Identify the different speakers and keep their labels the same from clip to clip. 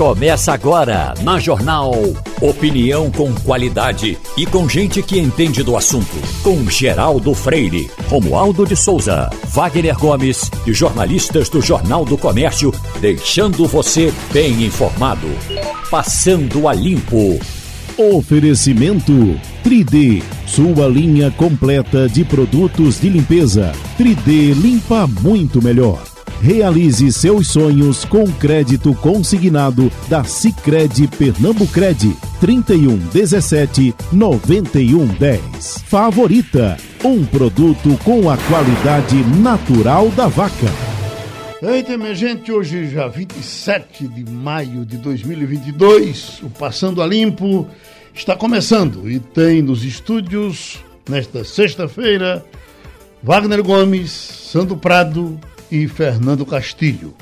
Speaker 1: Começa agora na Jornal. Opinião com qualidade e com gente que entende do assunto. Com Geraldo Freire, Romualdo de Souza, Wagner Gomes e jornalistas do Jornal do Comércio, deixando você bem informado. Passando a limpo.
Speaker 2: Oferecimento 3D, sua linha completa de produtos de limpeza. 3D limpa muito melhor. Realize seus sonhos com crédito consignado da Sicredi Pernambucred 31 17 91 10. Favorita, um produto com a qualidade natural da vaca.
Speaker 3: Eita, minha gente, hoje já 27 de maio de 2022, o Passando a Limpo está começando e tem nos estúdios, nesta sexta-feira, Wagner Gomes, Sandro Prado, e Fernando Castilho.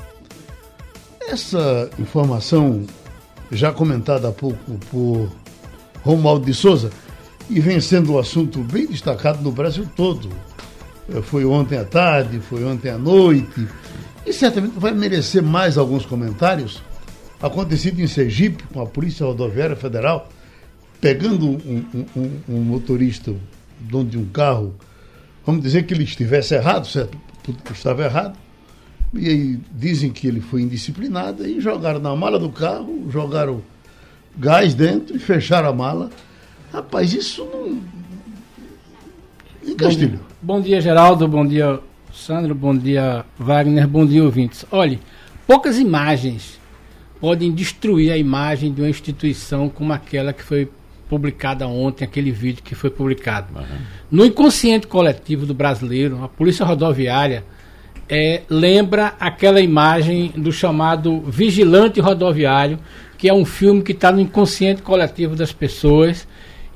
Speaker 3: Essa informação, já comentada há pouco por Romualdo de Souza, e vem sendo um assunto bem destacado no Brasil todo. Eh, foi ontem à tarde, foi ontem à noite, e certamente vai merecer mais alguns comentários. Acontecido em Sergipe, com a Polícia Rodoviária Federal, pegando um, um, um motorista dono de um carro, vamos dizer que ele estivesse errado, certo? Estava errado. E aí dizem que ele foi indisciplinado e jogaram na mala do carro, jogaram gás dentro e fecharam a mala. Rapaz, isso não. Em Castilho.
Speaker 4: Bom, bom dia, Geraldo. Bom dia, Sandro. Bom dia, Wagner. Bom dia, ouvintes. Olhe, poucas imagens podem destruir a imagem de uma instituição como aquela que foi publicada ontem, aquele vídeo que foi publicado. Uhum. No inconsciente coletivo do brasileiro, a Polícia Rodoviária é, lembra aquela imagem do chamado Vigilante Rodoviário, que é um filme que está no inconsciente coletivo das pessoas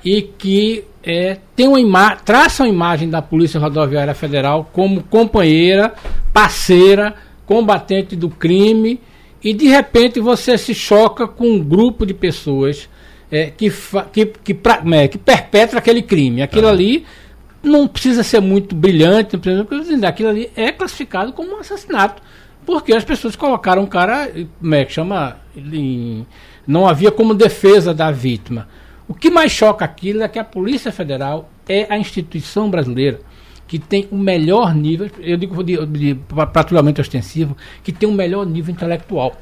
Speaker 4: e que é, tem uma traça uma imagem da Polícia Rodoviária Federal como companheira, parceira, combatente do crime, e de repente você se choca com um grupo de pessoas é, que, que, que, pra, é, que, perpetra aquele crime. Aquilo ali não precisa ser muito brilhante, precisa, aquilo ali é classificado como um assassinato. Porque as pessoas colocaram um cara, como é que chama? Não havia como defesa da vítima. O que mais choca aquilo é que a Polícia Federal é a instituição brasileira que tem o melhor nível, eu digo de, de patrulhamento ostensivo, que tem o melhor nível intelectual.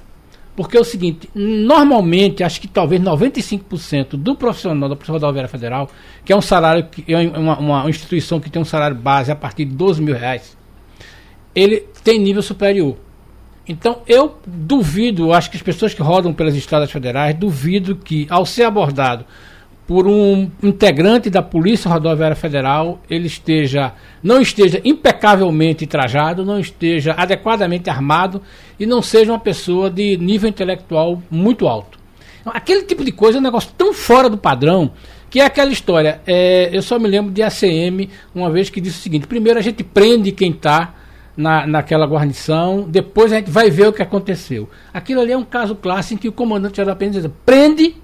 Speaker 4: Porque é o seguinte, normalmente, acho que talvez 95% do profissional da Polícia Rodoviária Federal, que é um salário, que é uma, uma, instituição que tem um salário base a partir de 12 mil reais, ele tem nível superior. Então eu duvido, acho que as pessoas que rodam pelas estradas federais, duvido que ao ser abordado por um integrante da Polícia Rodoviária Federal, ele esteja não esteja impecavelmente trajado, não esteja adequadamente armado e não seja uma pessoa de nível intelectual muito alto. Então, aquele tipo de coisa é um negócio tão fora do padrão que é aquela história. É, eu só me lembro de ACM uma vez que disse o seguinte: primeiro a gente prende quem está na, naquela guarnição, depois a gente vai ver o que aconteceu. Aquilo ali é um caso clássico em que o comandante geral diz: prende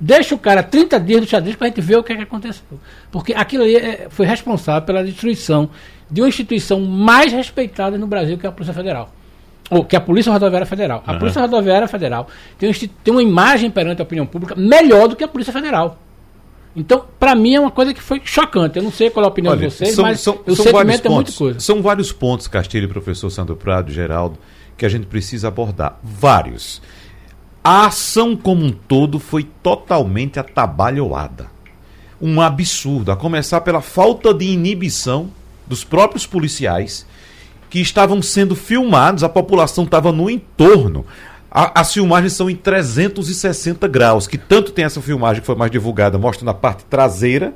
Speaker 4: Deixa o cara 30 dias no xadrez para a gente ver o que, é que aconteceu. Porque aquilo ali é, foi responsável pela destruição de uma instituição mais respeitada no Brasil, que é a Polícia Federal. Ou que é a Polícia Rodoviária Federal. A uhum. Polícia Rodoviária Federal tem, tem uma imagem perante a opinião pública melhor do que a Polícia Federal. Então, para mim é uma coisa que foi chocante. Eu não sei qual é a opinião
Speaker 5: Olha,
Speaker 4: de vocês,
Speaker 5: são,
Speaker 4: mas
Speaker 5: são,
Speaker 4: o
Speaker 5: são
Speaker 4: sentimento
Speaker 5: é
Speaker 4: muita coisa.
Speaker 5: São vários pontos, Castilho professor Sandro Prado, Geraldo, que a gente precisa abordar. Vários. A ação como um todo foi totalmente atabalhoada. Um absurdo, a começar pela falta de inibição dos próprios policiais que estavam sendo filmados, a população estava no entorno. As filmagens são em 360 graus, que tanto tem essa filmagem que foi mais divulgada, mostrando a parte traseira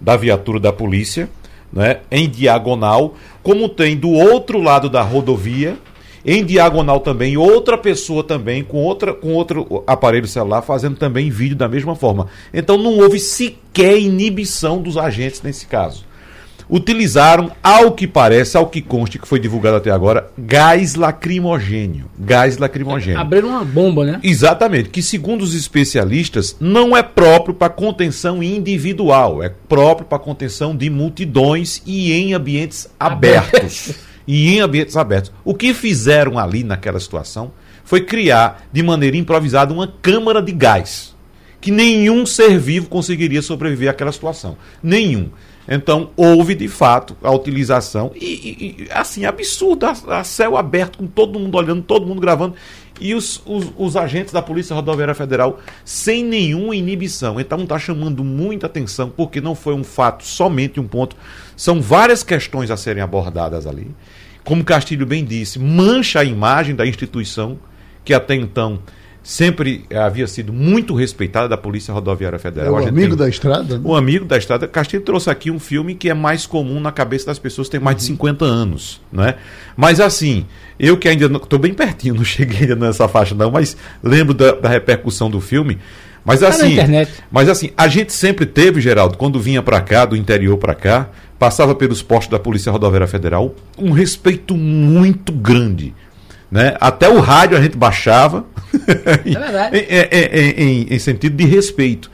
Speaker 5: da viatura da polícia, né, em diagonal, como tem do outro lado da rodovia, em diagonal também, outra pessoa também com, outra, com outro aparelho celular fazendo também vídeo da mesma forma. Então não houve sequer inibição dos agentes nesse caso. Utilizaram, ao que parece, ao que conste que foi divulgado até agora, gás lacrimogênio. Gás lacrimogênio.
Speaker 4: Abriram uma bomba, né?
Speaker 5: Exatamente, que segundo os especialistas, não é próprio para contenção individual, é próprio para contenção de multidões e em ambientes abertos. e em ambientes abertos. O que fizeram ali naquela situação foi criar de maneira improvisada uma câmara de gás. Que nenhum ser vivo conseguiria sobreviver àquela situação. Nenhum. Então, houve de fato a utilização, e, e assim, absurdo, a, a, céu aberto, com todo mundo olhando, todo mundo gravando, e os, os, os agentes da Polícia Rodoviária Federal sem nenhuma inibição. Então, está chamando muita atenção, porque não foi um fato somente um ponto, são várias questões a serem abordadas ali. Como Castilho bem disse, mancha a imagem da instituição, que até então sempre havia sido muito respeitada da Polícia Rodoviária Federal.
Speaker 3: É o amigo tem... da estrada? Né?
Speaker 5: O amigo da estrada. Castilho trouxe aqui um filme que é mais comum na cabeça das pessoas têm mais de 50 uhum. anos, né? Mas assim, eu que ainda estou bem pertinho, não cheguei ainda nessa faixa não, mas lembro da, da repercussão do filme. Mas tá assim, mas assim, a gente sempre teve, Geraldo, quando vinha para cá, do interior para cá, passava pelos postos da Polícia Rodoviária Federal, um respeito muito grande né? Até o rádio a gente baixava. É em, em, em, em sentido de respeito.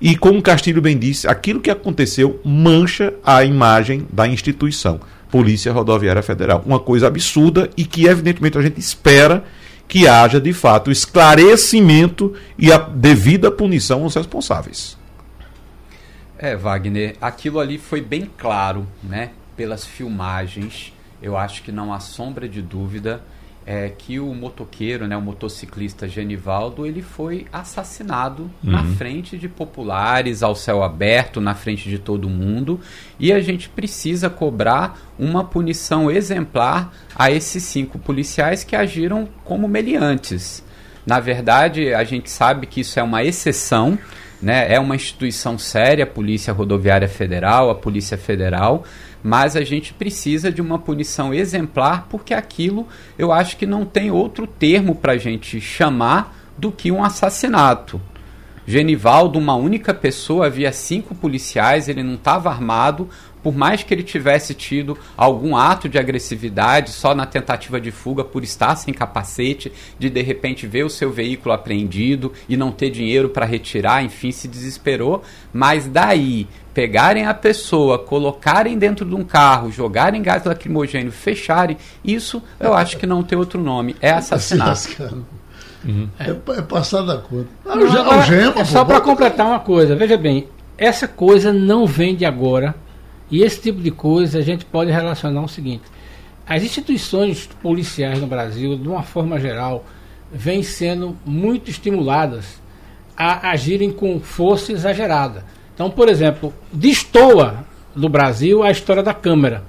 Speaker 5: E como Castilho bem disse, aquilo que aconteceu mancha a imagem da instituição, Polícia Rodoviária Federal. Uma coisa absurda e que, evidentemente, a gente espera que haja, de fato, esclarecimento e a devida punição aos responsáveis.
Speaker 6: É, Wagner, aquilo ali foi bem claro, né? Pelas filmagens. Eu acho que não há sombra de dúvida é que o motoqueiro, né, o motociclista Genivaldo, ele foi assassinado uhum. na frente de populares, ao céu aberto, na frente de todo mundo, e a gente precisa cobrar uma punição exemplar a esses cinco policiais que agiram como meliantes. Na verdade, a gente sabe que isso é uma exceção, né? É uma instituição séria, a Polícia Rodoviária Federal, a Polícia Federal, mas a gente precisa de uma punição exemplar, porque aquilo eu acho que não tem outro termo para a gente chamar do que um assassinato. Genivaldo, uma única pessoa, havia cinco policiais, ele não estava armado, por mais que ele tivesse tido algum ato de agressividade só na tentativa de fuga por estar sem capacete, de de repente ver o seu veículo apreendido e não ter dinheiro para retirar, enfim, se desesperou, mas daí pegarem a pessoa, colocarem dentro de um carro, jogarem gás lacrimogêneo, fecharem, isso eu acho que não tem outro nome, é assassinato.
Speaker 3: Uhum. É, é passar da conta.
Speaker 4: Ah, não, é só para completar uma coisa, veja bem, essa coisa não vem de agora e esse tipo de coisa a gente pode relacionar o seguinte: as instituições policiais no Brasil, de uma forma geral, vêm sendo muito estimuladas a agirem com força exagerada. Então, por exemplo, destoa do Brasil a história da Câmara.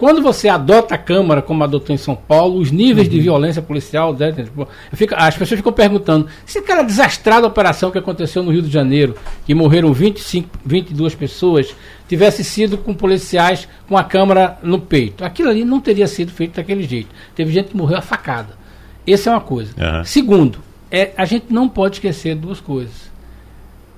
Speaker 4: Quando você adota a Câmara, como adotou em São Paulo, os níveis uhum. de violência policial, né, tipo, as pessoas ficam perguntando se aquela desastrada operação que aconteceu no Rio de Janeiro, que morreram 25, 22 pessoas, tivesse sido com policiais com a Câmara no peito. Aquilo ali não teria sido feito daquele jeito. Teve gente que morreu a facada. Essa é uma coisa. Uhum. Segundo, é, a gente não pode esquecer duas coisas.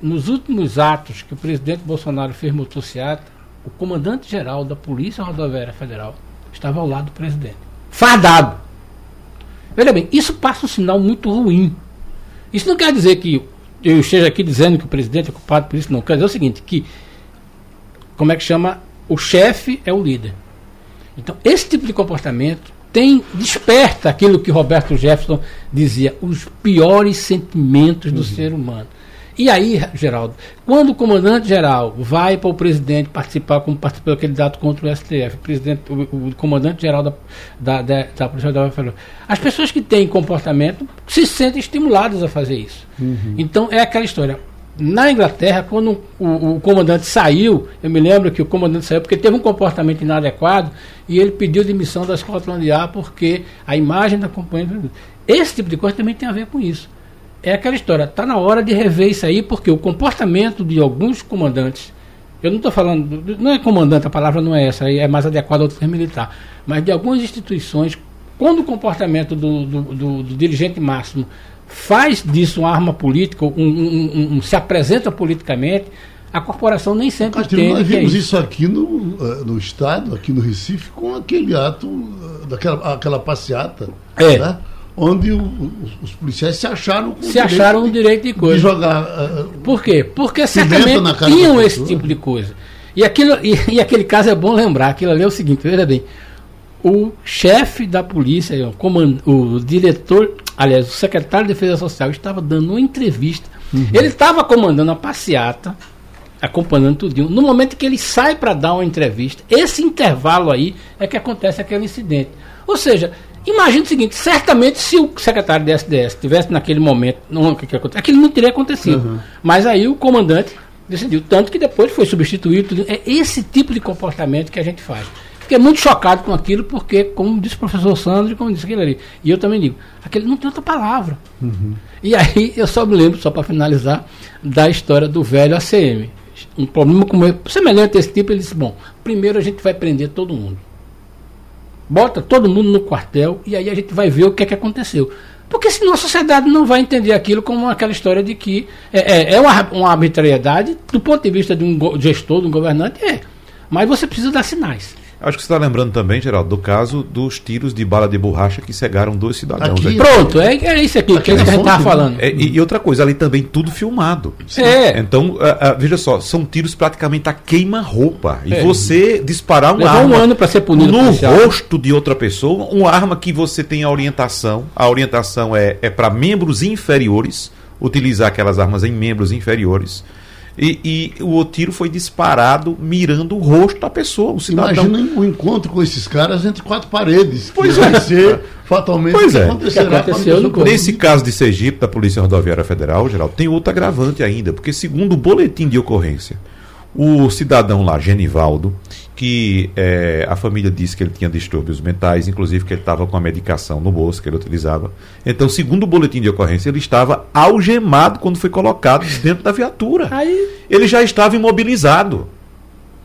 Speaker 4: Nos últimos atos que o presidente Bolsonaro fez motocicleta, o comandante-geral da Polícia Rodoviária Federal estava ao lado do presidente. Fardado. Veja bem, isso passa um sinal muito ruim. Isso não quer dizer que eu esteja aqui dizendo que o presidente é culpado por isso, não. Quer dizer o seguinte, que, como é que chama? O chefe é o líder. Então, esse tipo de comportamento tem desperta aquilo que Roberto Jefferson dizia, os piores sentimentos do uhum. ser humano. E aí, Geraldo, quando o comandante-geral vai para o presidente participar, como participou aquele dado contra o STF, o, presidente, o, o comandante-geral da, da, da, da Polícia Federal falou, as pessoas que têm comportamento se sentem estimuladas a fazer isso. Uhum. Então, é aquela história. Na Inglaterra, quando o, o, comandante saiu, eu me lembro que o comandante saiu porque teve um comportamento inadequado e ele pediu demissão da Scotland Yard porque a imagem da companhia. Esse tipo de coisa também tem a ver com isso é aquela história, está na hora de rever isso aí, porque o comportamento de alguns comandantes, eu não estou falando, não é comandante, a palavra não é essa, é mais adequada ao termo militar, mas de algumas instituições, quando o comportamento do, do, do, do dirigente máximo faz disso uma arma política, um, um, um, se apresenta politicamente, a corporação nem sempre
Speaker 3: Castilho, entende. Nós é vimos é isso. isso. aqui no, eh, no Estado, aqui no Recife, com aquele ato, eh, daquela aquela passeata. É. Né? onde o, os, policiais se acharam
Speaker 4: se acharam o direito de coisa.
Speaker 3: De jogar. Uh,
Speaker 4: Por quê? Porque certamente tinham esse tipo de coisa. E, aquilo, e, e, aquele caso é bom lembrar, aquilo ali é o seguinte, veja bem, o chefe da polícia, o, comand, o diretor, aliás, o secretário de Defesa Social estava dando uma entrevista. Uhum. Ele estava comandando a passeata, acompanhando tudinho. No momento que ele sai para dar uma entrevista, esse intervalo aí é que acontece aquele incidente. Ou seja, imagine o seguinte: certamente se o secretário de SDS tivesse naquele momento, não, que, que acontece, aquilo não teria acontecido. Uhum. Mas aí o comandante decidiu, tanto que depois foi substituído. É esse tipo de comportamento que a gente faz. Fiquei muito chocado com aquilo, porque, como disse o professor Sandro, como disse aquele ali, e eu também digo, aquele não tem outra palavra. Uhum. E aí eu só me lembro, só para finalizar, da história do velho ACM. Um problema como semelhante a esse tipo, ele disse, bom, primeiro a gente vai prender todo mundo. Bota todo mundo no quartel e aí a gente vai ver o que é que aconteceu. Porque senão a sociedade não vai entender aquilo como aquela história de que é, é, é uma, uma arbitrariedade do ponto de vista de um gestor, de um governante, é. Mas você precisa dar sinais.
Speaker 5: Acho que você está lembrando também, Geraldo, do caso dos tiros de bala de borracha que cegaram dois cidadãos.
Speaker 4: Aqui, Pronto, é, é isso aqui, aqui que a gente estava falando.
Speaker 5: É, e, e, outra coisa, ali também tudo filmado. É. Então, veja só, são tiros praticamente a queima-roupa. E é. você disparar uma arma
Speaker 4: um ano para ser punido
Speaker 5: no rosto de outra pessoa, uma arma que você tem a orientação, a orientação é, é para membros inferiores, utilizar aquelas armas em membros inferiores. E, e, o tiro foi disparado mirando o rosto da pessoa, o cidadão.
Speaker 3: Imagina o encontro com esses caras entre quatro paredes. Pois é. Vai ser fatalmente
Speaker 5: pois é. acontecerá. Que Nesse caso de Sergipe, da Polícia Rodoviária Federal, geral, tem outro agravante ainda, porque segundo o boletim de ocorrência, o cidadão lá, Genivaldo, que é, a família disse que ele tinha distúrbios mentais, inclusive que ele estava com a medicação no bolso que ele utilizava. Então, segundo o boletim de ocorrência, ele estava algemado quando foi colocado dentro da viatura. Aí... Ele já estava imobilizado.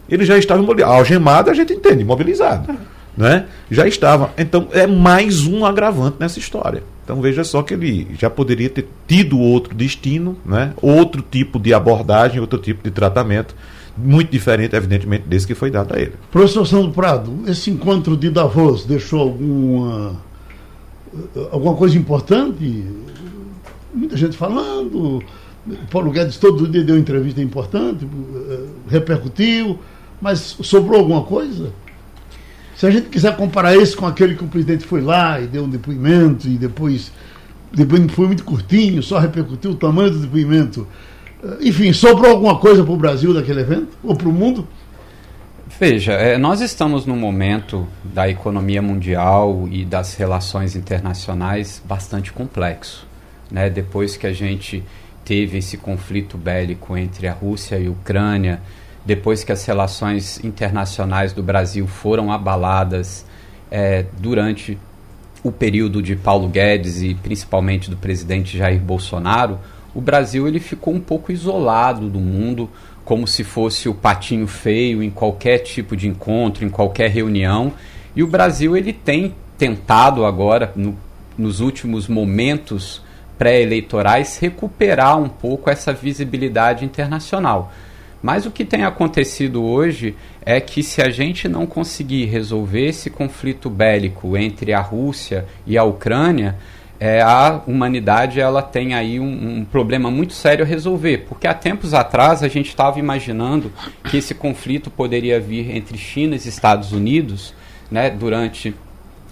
Speaker 5: Ele já estava imobilizado. Algemado a gente entende, imobilizado. Né? Já estava. Então, é mais um agravante nessa história. Então veja só que ele já poderia ter tido outro destino, né? outro tipo de abordagem, outro tipo de tratamento muito diferente, evidentemente, desse que foi dado a ele.
Speaker 3: Professor Sandro Prado, esse encontro de Davos deixou alguma, alguma coisa importante? Muita gente falando, Paulo Guedes todo dia deu entrevista importante, eh, repercutiu, mas sobrou alguma coisa? Se a gente quiser comparar esse com aquele que o presidente foi lá e deu um depoimento e depois, depois foi muito curtinho, só repercutiu o tamanho do depoimento enfim, sobrou alguma coisa para o Brasil daquele evento? Ou para o mundo?
Speaker 6: Veja, é, nós estamos num momento da economia mundial e das relações internacionais bastante complexo. Né? Depois que a gente teve esse conflito bélico entre a Rússia e a Ucrânia, depois que as relações internacionais do Brasil foram abaladas é, durante o período de Paulo Guedes e principalmente do presidente Jair Bolsonaro, o Brasil ele ficou um pouco isolado do mundo, como se fosse o patinho feio em qualquer tipo de encontro, em qualquer reunião. E o Brasil ele tem tentado agora, no, nos últimos momentos pré-eleitorais, recuperar um pouco essa visibilidade internacional. Mas o que tem acontecido hoje é que se a gente não conseguir resolver esse conflito bélico entre a Rússia e a Ucrânia, é, a humanidade ela tem aí um, um, problema muito sério a resolver, porque há tempos atrás a gente estava imaginando que esse conflito poderia vir entre China e Estados Unidos, né, durante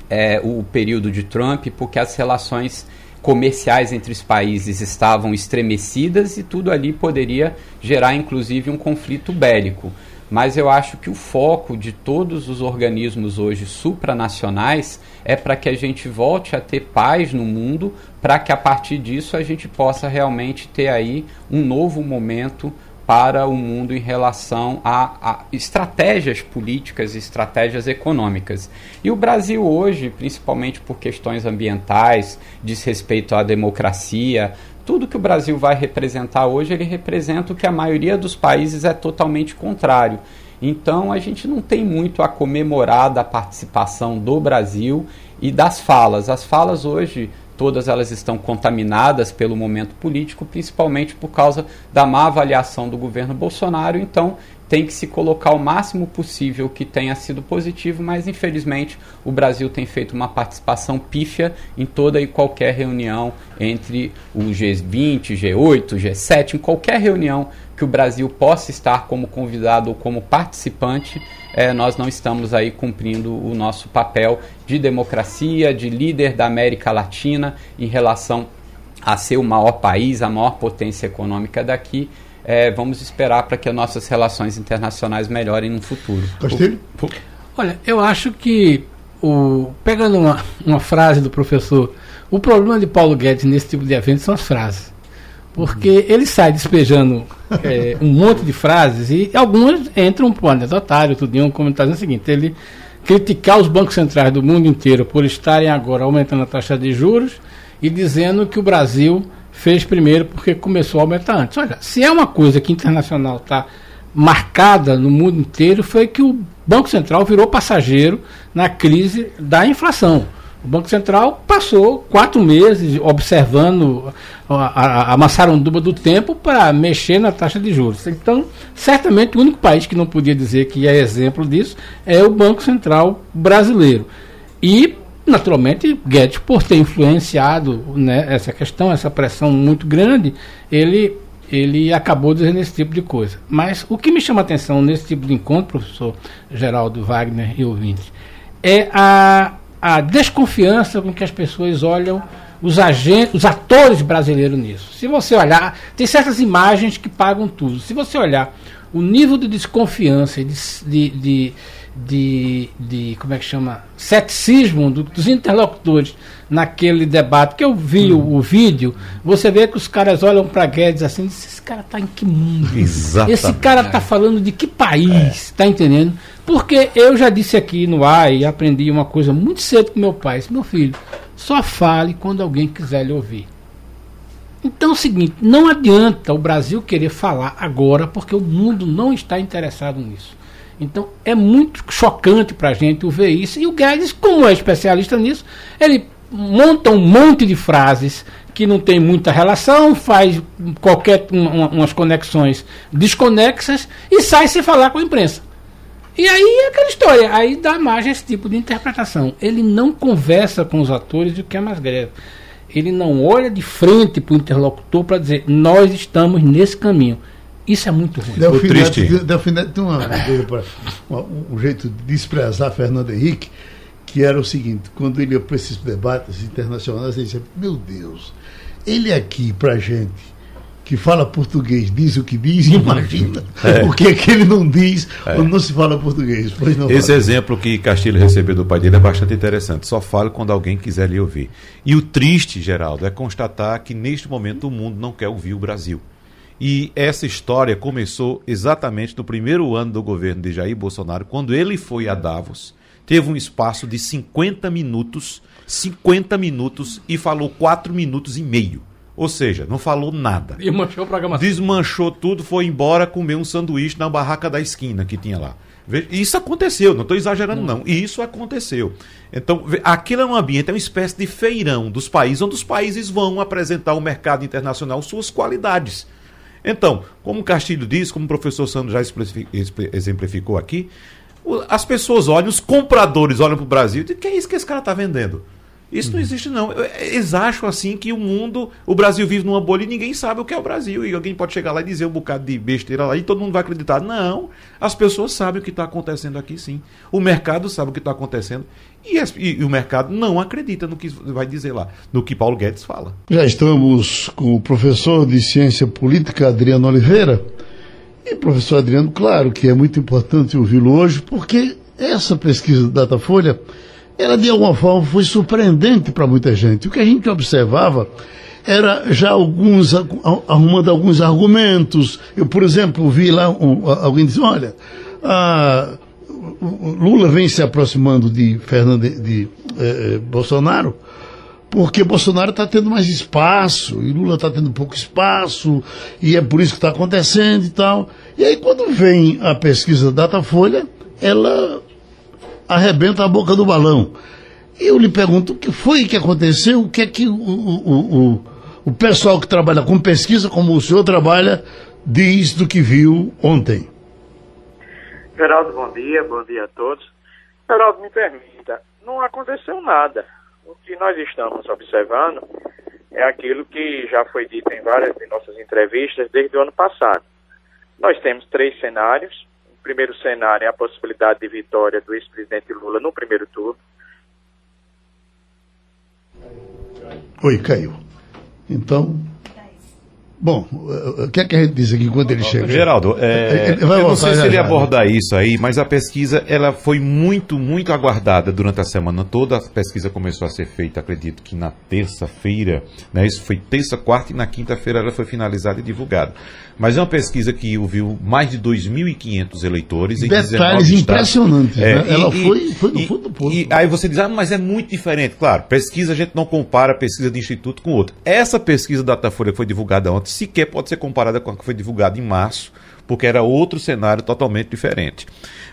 Speaker 6: é, o período de Trump, porque as relações comerciais entre os países estavam estremecidas e tudo ali poderia gerar inclusive um conflito bélico mas eu acho que o foco de todos os organismos hoje supranacionais é para que a gente volte a ter paz no mundo, para que a partir disso a gente possa realmente ter aí um novo momento para o mundo em relação a, a estratégias políticas e estratégias econômicas. E o Brasil hoje, principalmente por questões ambientais, diz respeito à democracia, tudo que o Brasil vai representar hoje, ele representa o que a maioria dos países é totalmente contrário. Então a gente não tem muito a comemorar da participação do Brasil e das falas. As falas hoje, todas elas estão contaminadas pelo momento político, principalmente por causa da má avaliação do governo Bolsonaro. Então tem que se colocar o máximo possível que tenha sido positivo, mas infelizmente o Brasil tem feito uma participação pífia em toda e qualquer reunião entre o G20, G8, G7, em qualquer reunião que o Brasil possa estar como convidado ou como participante, é, nós não estamos aí cumprindo o nosso papel de democracia, de líder da América Latina em relação a ser o maior país, a maior potência econômica daqui é, vamos esperar para que as nossas relações internacionais melhorem no futuro.
Speaker 3: Castilho?
Speaker 4: Olha, eu acho que, o, pegando uma, uma frase do professor, o problema de Paulo Guedes nesse tipo de evento são as frases. Porque uhum. ele sai despejando é, um monte de frases e algumas entram para o anedotário, tudo um comentário o seguinte, ele criticar os bancos centrais do mundo inteiro por estarem agora aumentando a taxa de juros e dizendo que o Brasil fez primeiro porque começou a aumentar antes. Olha, se é uma coisa que internacional está marcada no mundo inteiro, foi que o Banco Central virou passageiro na crise da inflação. O Banco Central passou quatro meses observando a, a, a maçaranduba do tempo para mexer na taxa de juros. Então, certamente, o único país que não podia dizer que é exemplo disso é o Banco Central brasileiro. E Naturalmente, Guedes, por ter influenciado né, essa questão, essa pressão muito grande, ele, ele acabou dizendo esse tipo de coisa. Mas o que me chama a atenção nesse tipo de encontro, professor Geraldo Wagner e ouvintes, é a, a desconfiança com que as pessoas olham os agentes, os atores brasileiros nisso. Se você olhar, tem certas imagens que pagam tudo. Se você olhar o nível de desconfiança, de, de, de de, de como é que chama ceticismo do, dos interlocutores naquele debate que eu vi hum. o, o, vídeo você vê que os caras olham para Guedes assim esse cara está em que mundo
Speaker 5: Exatamente.
Speaker 4: esse cara está falando de que país é. entendendo porque eu já disse aqui no ar e aprendi uma coisa muito cedo com meu pai meu filho só fale quando alguém quiser lhe ouvir então é o seguinte, não adianta o Brasil querer falar agora, porque o mundo não está interessado nisso. Então é muito chocante para a gente ver isso. E o Guedes, como é especialista nisso, ele monta um monte de frases que não tem muita relação, faz qualquer um, umas conexões desconexas e sai sem falar com a imprensa. E aí é aquela história, aí dá margem a esse tipo de interpretação. Ele não conversa com os atores, o que é mais grave. Ele não olha de frente para o interlocutor para dizer, nós estamos nesse caminho. Isso é muito ruim.
Speaker 3: Delfinete, Delfinete tem uma, uma, um jeito de desprezar Fernando Henrique, que era o seguinte, quando ele ia para esses debates internacionais, ele dizia, meu Deus, ele aqui para gente que fala português diz o que diz, imagina é. o que é que ele não diz é. quando não se fala português.
Speaker 5: Não Esse fala. exemplo que Castilho recebeu do pai dele é bastante interessante. Só fale quando alguém quiser lhe ouvir. E o triste, Geraldo, é constatar que neste momento o mundo não quer ouvir o Brasil. E essa história começou exatamente no primeiro ano do governo de Jair Bolsonaro, quando ele foi a Davos, teve um espaço de 50 minutos, 50 minutos e falou 4 minutos e meio. Ou seja, não falou nada.
Speaker 4: Desmanchou a programação.
Speaker 5: Desmanchou tudo, foi embora comer um sanduíche na barraca da esquina que tinha lá. Isso aconteceu, não estou exagerando, não. não. Isso aconteceu. Então, aquilo é um ambiente, é uma espécie de feirão dos países, onde os países vão apresentar ao mercado internacional suas qualidades. Então, como o Castilho disse, como o professor Sandro já exemplificou aqui, as pessoas olham, os compradores olham para o Brasil e dizem, que é isso que esse cara está vendendo? Isso não uhum. existe, não. Eles acham assim que o mundo, o Brasil vive numa bolha e ninguém sabe o que é o Brasil. E alguém pode chegar lá e dizer um bocado de besteira lá e todo mundo vai acreditar. Não, as pessoas sabem o que está acontecendo aqui sim. O mercado sabe o que está acontecendo. E, e, e, o mercado não acredita no que vai dizer lá, no que Paulo Guedes fala.
Speaker 3: Já estamos com o professor de Ciência Política, Adriano Oliveira. E professor Adriano, claro que é muito importante ouvi-lo hoje, porque essa pesquisa do Datafolha ela de alguma forma foi surpreendente para muita gente. O que a gente observava era já alguns, arrumando alguns argumentos. Eu, por exemplo, vi lá um, alguém dizer, olha, a, Lula vem se aproximando de Fernando de, eh, Bolsonaro porque Bolsonaro está tendo mais espaço e Lula está tendo pouco espaço e é por isso que está acontecendo e tal. E aí quando vem a pesquisa Datafolha, ela arrebenta a boca do balão. Eu lhe pergunto o que foi que aconteceu, o que é que o, o, o, o pessoal que trabalha com pesquisa, como o senhor trabalha, diz do que viu ontem.
Speaker 7: Geraldo, bom dia, bom dia a todos. Geraldo, me permita, não aconteceu nada. O que nós estamos observando é aquilo que já foi dito em várias de nossas entrevistas desde o ano passado. Nós temos três cenários. Primeiro cenário é a possibilidade de vitória do ex-presidente Lula no primeiro turno.
Speaker 3: Oi, caiu. Então, Bom, o que é que a gente diz aqui quando ele chega?
Speaker 5: Geraldo, é, eu não sei se ele abordar isso aí, mas a pesquisa ela foi muito, muito aguardada durante a semana toda. A pesquisa começou a ser feita, acredito que na terça-feira, né? Isso foi terça, quarta e na quinta-feira ela foi finalizada e divulgada. Mas é uma pesquisa que ouviu mais de 2.500 eleitores em
Speaker 3: Detalhes impressionantes, é, né? Ela e, foi, foi no fundo do poço.
Speaker 5: E aí você diz, ah, mas é muito diferente. Claro, pesquisa a gente não compara pesquisa de instituto com outra. Essa pesquisa da Datafolha que foi divulgada ontem sequer pode ser comparada com a que foi divulgada em março, porque era outro cenário totalmente diferente.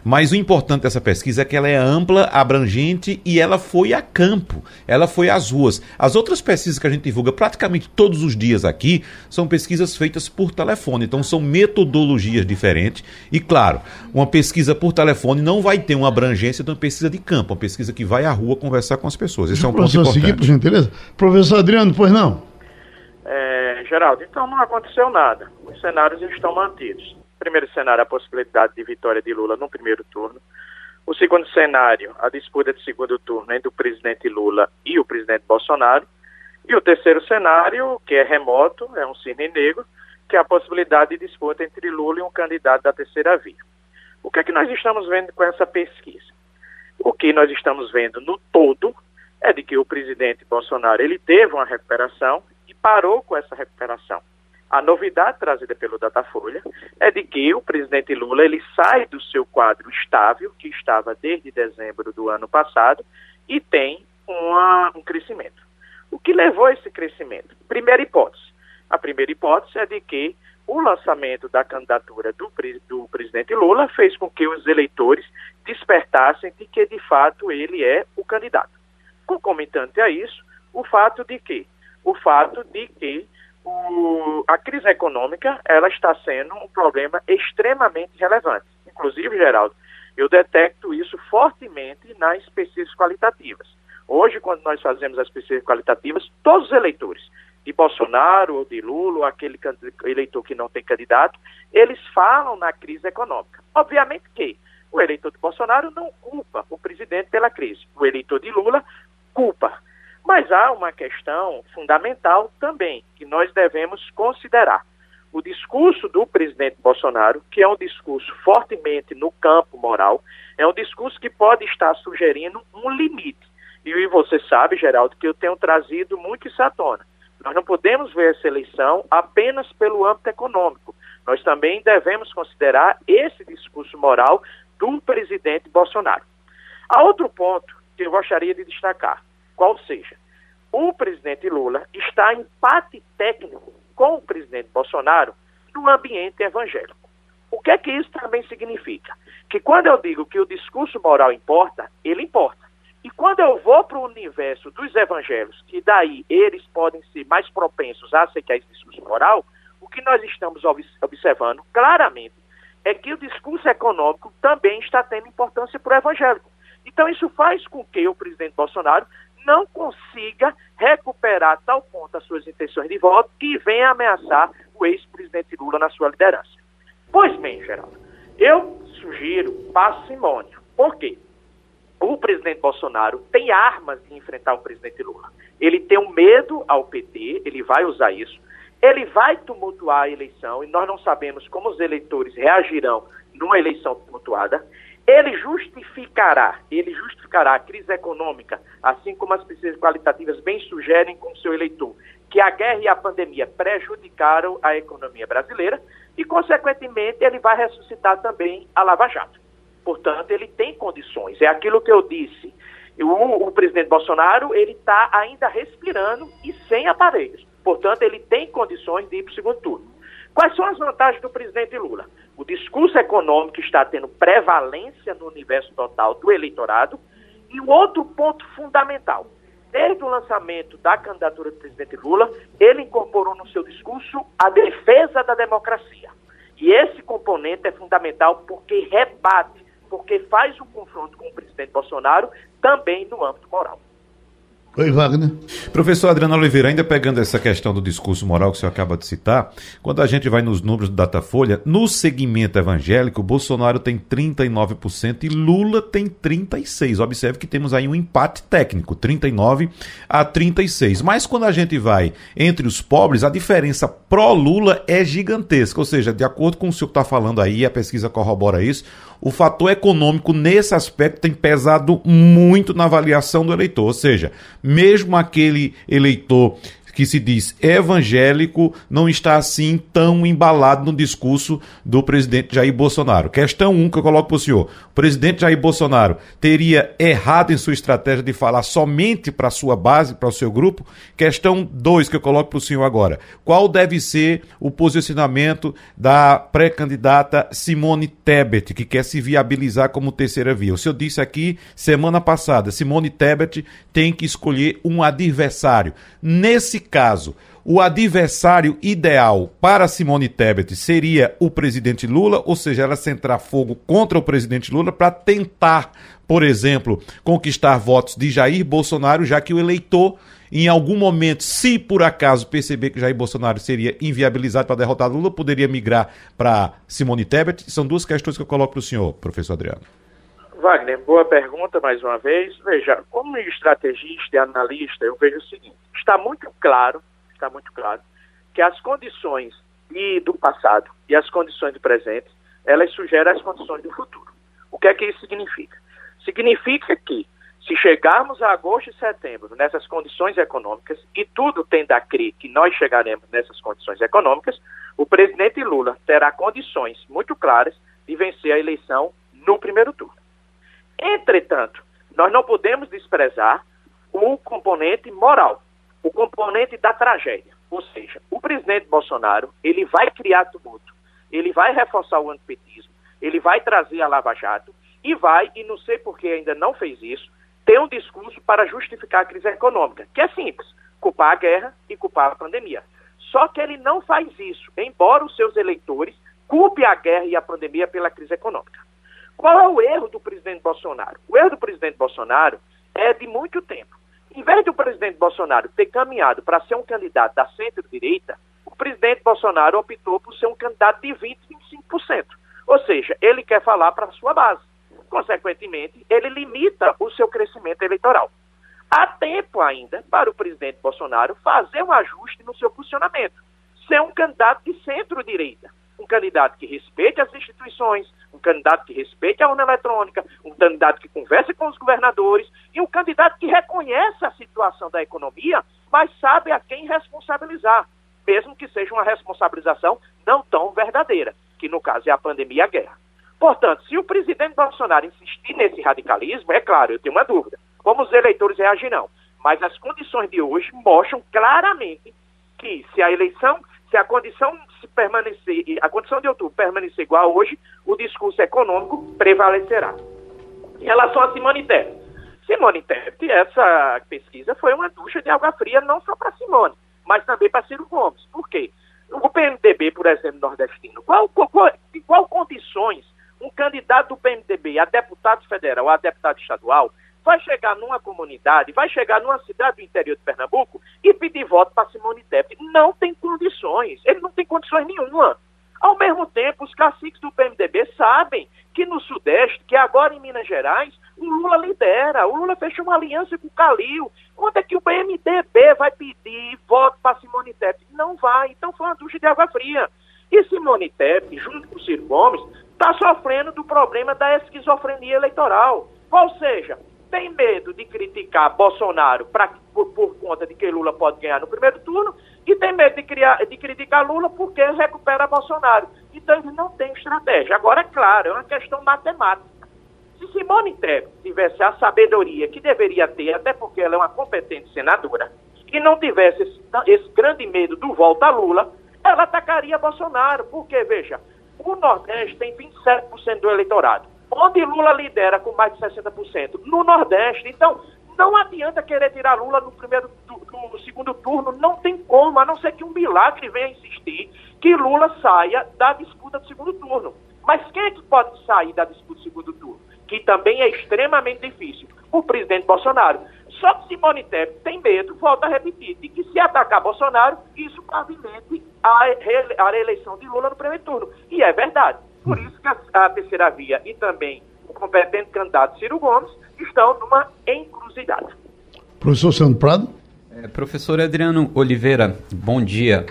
Speaker 5: Mas o importante dessa pesquisa é que ela é ampla, abrangente e ela foi a campo, ela foi às ruas. As outras pesquisas que a gente divulga praticamente todos os dias aqui são pesquisas feitas por telefone, então são metodologias diferentes. E claro, uma pesquisa por telefone não vai ter uma abrangência de uma pesquisa de campo, uma pesquisa que vai à rua conversar com as pessoas. Esse é um ponto importante. Seguir, por
Speaker 3: gentileza. Professor Adriano, pois não?
Speaker 7: É, Geraldo, então não aconteceu nada. Os cenários estão mantidos primeiro cenário, a possibilidade de vitória de Lula no primeiro turno. O segundo cenário, a disputa de segundo turno entre o presidente Lula e o presidente Bolsonaro. E o terceiro cenário, que é remoto, é um cisne negro, que é a possibilidade de disputa entre Lula e um candidato da terceira via. O que é que nós estamos vendo com essa pesquisa? O que nós estamos vendo no todo é de que o presidente Bolsonaro ele teve uma recuperação parou com essa recuperação. A novidade trazida pelo Datafolha é de que o presidente Lula ele sai do seu quadro estável, que estava desde dezembro do ano passado, e tem uma, um crescimento. O que levou a esse crescimento? Primeira hipótese. A primeira hipótese é de que o lançamento da candidatura do, do presidente Lula fez com que os eleitores despertassem de que, de fato, ele é o candidato. Concomitante a isso, o fato de que, o fato de que o, a crise econômica ela está sendo um problema extremamente relevante. Inclusive, Geraldo, eu detecto isso fortemente nas pesquisas qualitativas. Hoje, quando nós fazemos as pesquisas qualitativas, todos os eleitores, de Bolsonaro ou de Lula, ou aquele eleitor que não tem candidato, eles falam na crise econômica. Obviamente que o eleitor de Bolsonaro não culpa o presidente pela crise. O eleitor de Lula culpa. Mas há uma questão fundamental também que nós devemos considerar. O discurso do presidente Bolsonaro, que é um discurso fortemente no campo moral, é um discurso que pode estar sugerindo um limite. E você sabe, Geraldo, que eu tenho trazido muito isso à tona. Nós não podemos ver essa eleição apenas pelo âmbito econômico. Nós também devemos considerar esse discurso moral do presidente Bolsonaro. Há outro ponto que eu gostaria de destacar qual seja, o presidente Lula está em empate técnico com o presidente Bolsonaro no ambiente evangélico. O que é que isso também significa? Que quando eu digo que o discurso moral importa, ele importa. E quando eu vou para o universo dos evangelhos, que daí eles podem ser mais propensos a aceitar esse discurso moral, o que nós estamos observando claramente é que o discurso econômico também está tendo importância para o evangélico. Então, isso faz com que o presidente Bolsonaro não consiga recuperar a tal ponto as suas intenções de voto que venha ameaçar o ex-presidente Lula na sua liderança. Pois bem, Geraldo, eu sugiro parcimônia. Por quê? O presidente Bolsonaro tem armas de enfrentar o presidente Lula. Ele tem um medo ao PT, ele vai usar isso. Ele vai tumultuar a eleição e nós não sabemos como os eleitores reagirão numa eleição tumultuada. Ele justificará, ele justificará a crise econômica, assim como as pesquisas qualitativas bem sugerem com seu eleitor, que a guerra e a pandemia prejudicaram a economia brasileira e, consequentemente, ele vai ressuscitar também a Lava Jato. Portanto, ele tem condições. É aquilo que eu disse. O, o presidente Bolsonaro ele está ainda respirando e sem aparelhos. Portanto, ele tem condições de ir para o segundo turno. Quais são as vantagens do presidente Lula? O discurso econômico está tendo prevalência no universo total do eleitorado. E o outro ponto fundamental, desde o lançamento da candidatura do presidente Lula, ele incorporou no seu discurso a defesa da democracia. E esse componente é fundamental porque embate, porque faz um confronto com o presidente Bolsonaro também no âmbito moral.
Speaker 3: Oi, Wagner.
Speaker 5: Professor Adriano Oliveira, ainda pegando essa questão do discurso moral que o senhor acaba de citar, quando a gente vai nos números do Datafolha, no segmento evangélico, Bolsonaro tem 39% e Lula tem 36%. Observe que temos aí um empate técnico, 39 a 36. Mas quando a gente vai entre os pobres, a diferença pró-Lula é gigantesca. Ou seja, de acordo com o senhor que está falando aí, a pesquisa corrobora isso, o fator econômico nesse aspecto tem pesado muito na avaliação do eleitor. Ou seja, mesmo aquele eleitor que se diz evangélico não está assim tão embalado no discurso do presidente Jair Bolsonaro. Questão 1 um que eu coloco para o senhor. O presidente Jair Bolsonaro teria errado em sua estratégia de falar somente para a sua base, para o seu grupo? Questão 2 que eu coloco para o senhor agora. Qual deve ser o posicionamento da pré-candidata Simone Tebet, que quer se viabilizar como terceira via? O senhor disse aqui semana passada, Simone Tebet tem que escolher um adversário. Nesse caso, o adversário ideal para Simone Tebet seria o presidente Lula, ou seja, ela centrar fogo contra o presidente Lula para tentar, por exemplo, conquistar votos de Jair Bolsonaro, já que o eleitor, em algum momento, se por acaso perceber que Jair Bolsonaro seria inviabilizado para derrotar Lula, poderia migrar para Simone Tebet. São duas questões que eu coloco para o senhor, professor Adriano.
Speaker 7: Wagner, boa pergunta mais uma vez. Veja, como estrategista e analista, eu vejo o seguinte: está muito claro, está muito claro, que as condições e do passado e as condições do presente, elas sugerem as condições do futuro. O que é que isso significa? Significa que se chegarmos a agosto e setembro nessas condições econômicas, e tudo tende a crer que nós chegaremos nessas condições econômicas, o presidente Lula terá condições muito claras de vencer a eleição no primeiro turno. Entretanto, nós não podemos desprezar o componente moral, o componente da tragédia. Ou seja, o presidente Bolsonaro, ele vai criar tumulto, ele vai reforçar o antipetismo, ele vai trazer a Lava Jato e vai, e não sei por que ainda não fez isso, ter um discurso para justificar a crise econômica, que é simples, culpar a guerra e culpar a pandemia. Só que ele não faz isso, embora os seus eleitores culpem a guerra e a pandemia pela crise econômica. Qual é o erro do presidente Bolsonaro? O erro do presidente Bolsonaro é de muito tempo. Em vez do presidente Bolsonaro ter caminhado para ser um candidato da centro-direita, o presidente Bolsonaro optou por ser um candidato de 20, 25%. Ou seja, ele quer falar para a sua base. Consequentemente, ele limita o seu crescimento eleitoral. Há tempo ainda para o presidente Bolsonaro fazer um ajuste no seu funcionamento, ser um candidato de centro-direita um candidato que respeite as instituições, um candidato que respeite a urna eletrônica, um candidato que converse com os governadores e um candidato que reconhece a situação da economia, mas sabe a quem responsabilizar, mesmo que seja uma responsabilização não tão verdadeira, que no caso é a pandemia e a guerra. Portanto, se o presidente Bolsonaro insistir nesse radicalismo, é claro, eu tenho uma dúvida, como os eleitores reagirão. Mas as condições de hoje mostram claramente que se a eleição se a condição se permanecer, a condição de outubro permanecer igual hoje, o discurso econômico prevalecerá. Em relação a Simone Tebet, Simone Tebet, essa pesquisa foi uma ducha de água fria não só para Simone, mas também para Ciro Gomes. Por quê? O PMDB, por exemplo, nordestino, qual, qual, em qual condições um candidato do PMDB a deputado federal, a deputado estadual, vai chegar numa comunidade, vai chegar numa cidade do interior de Pernambuco e pedir voto para Simone Tebet. Não tem condições. Ele não tem condições nenhuma. Ao mesmo tempo, os caciques do PMDB sabem que no Sudeste, que agora em Minas Gerais, o Lula lidera. O Lula fechou uma aliança com o Calil. Quando é que o PMDB vai pedir voto para Simone Tebet? Não vai. Então foi uma ducha de água fria. E Simone Tebet, junto com o Ciro Gomes, está sofrendo do problema da esquizofrenia eleitoral. Ou seja, tem medo de criticar Bolsonaro pra, por, por, conta de que Lula pode ganhar no primeiro turno e tem medo de, criar, de criticar Lula porque recupera Bolsonaro. Então ele não tem estratégia. Agora, é claro, é uma questão matemática. Se Simone Tebet tivesse a sabedoria que deveria ter, até porque ela é uma competente senadora, e não tivesse esse, esse grande medo do volta a Lula, ela atacaria Bolsonaro. Porque, veja, o Nordeste tem 27% do eleitorado onde Lula lidera com mais de 60%, no Nordeste. Então, não adianta querer tirar Lula no primeiro no segundo turno, não tem como, a não ser que um milagre venha insistir que Lula saia da disputa do segundo turno. Mas quem é que pode sair da disputa do segundo turno? Que também é extremamente difícil. O presidente Bolsonaro. Só que Simone Tebet tem medo, volta a repetir, de que se atacar Bolsonaro, isso pavimente a, a reeleição de Lula no primeiro turno. E é verdade. Por isso que a, a terceira via e também o competente candidato Ciro Gomes estão numa encruzilhada.
Speaker 3: Professor Sandro Prado?
Speaker 6: É, professor Adriano Oliveira, bom dia.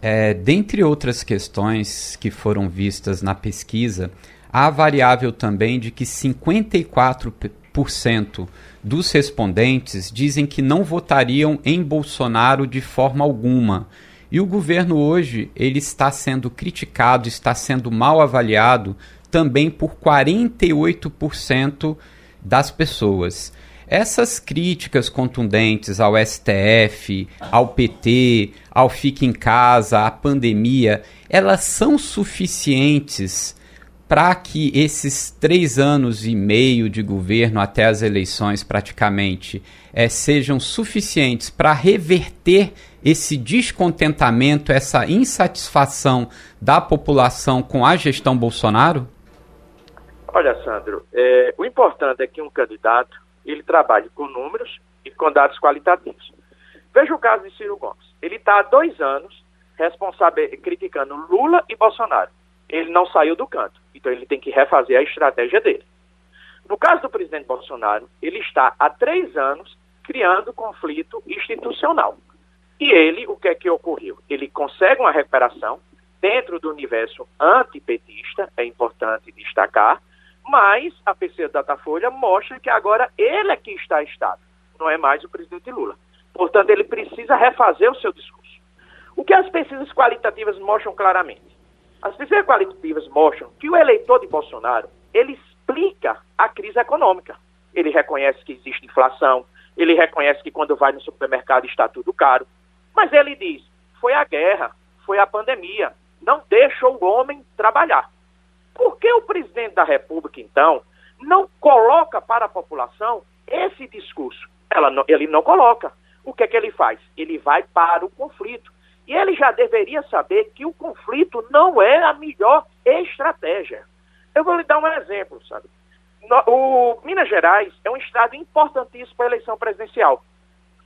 Speaker 6: É, dentre outras questões que foram vistas na pesquisa, há a variável também de que 54% dos respondentes dizem que não votariam em Bolsonaro de forma alguma. E o governo hoje ele está sendo criticado, está sendo mal avaliado também por 48% das pessoas. Essas críticas contundentes ao STF, ao PT, ao Fique em Casa, à pandemia, elas são suficientes para que esses três anos e meio de governo até as eleições, praticamente, é, sejam suficientes para reverter esse descontentamento, essa insatisfação da população com a gestão Bolsonaro?
Speaker 7: Olha, Sandro, é, o importante é que um candidato ele trabalhe com números e com dados qualitativos. Veja o caso de Ciro Gomes. Ele está há dois anos responsável, criticando Lula e Bolsonaro. Ele não saiu do canto, então ele tem que refazer a estratégia dele. No caso do presidente Bolsonaro, ele está há três anos criando conflito institucional. E ele, o que é que ocorreu? Ele consegue uma recuperação dentro do universo antipetista, é importante destacar, mas a PC Datafolha mostra que agora ele é que está estável, não é mais o presidente Lula. Portanto, ele precisa refazer o seu discurso. O que as pesquisas qualitativas mostram claramente? As pesquisas qualitativas mostram que o eleitor de Bolsonaro, ele explica a crise econômica. Ele reconhece que existe inflação, ele reconhece que quando vai no supermercado está tudo caro, mas ele diz, foi a guerra, foi a pandemia, não deixa o homem trabalhar. Por que o presidente da República, então, não coloca para a população esse discurso? Não, ele não coloca. O que é que ele faz? Ele vai para o conflito. E ele já deveria saber que o conflito não é a melhor estratégia. Eu vou lhe dar um exemplo, sabe? o Minas Gerais é um estado importantíssimo para a eleição presidencial.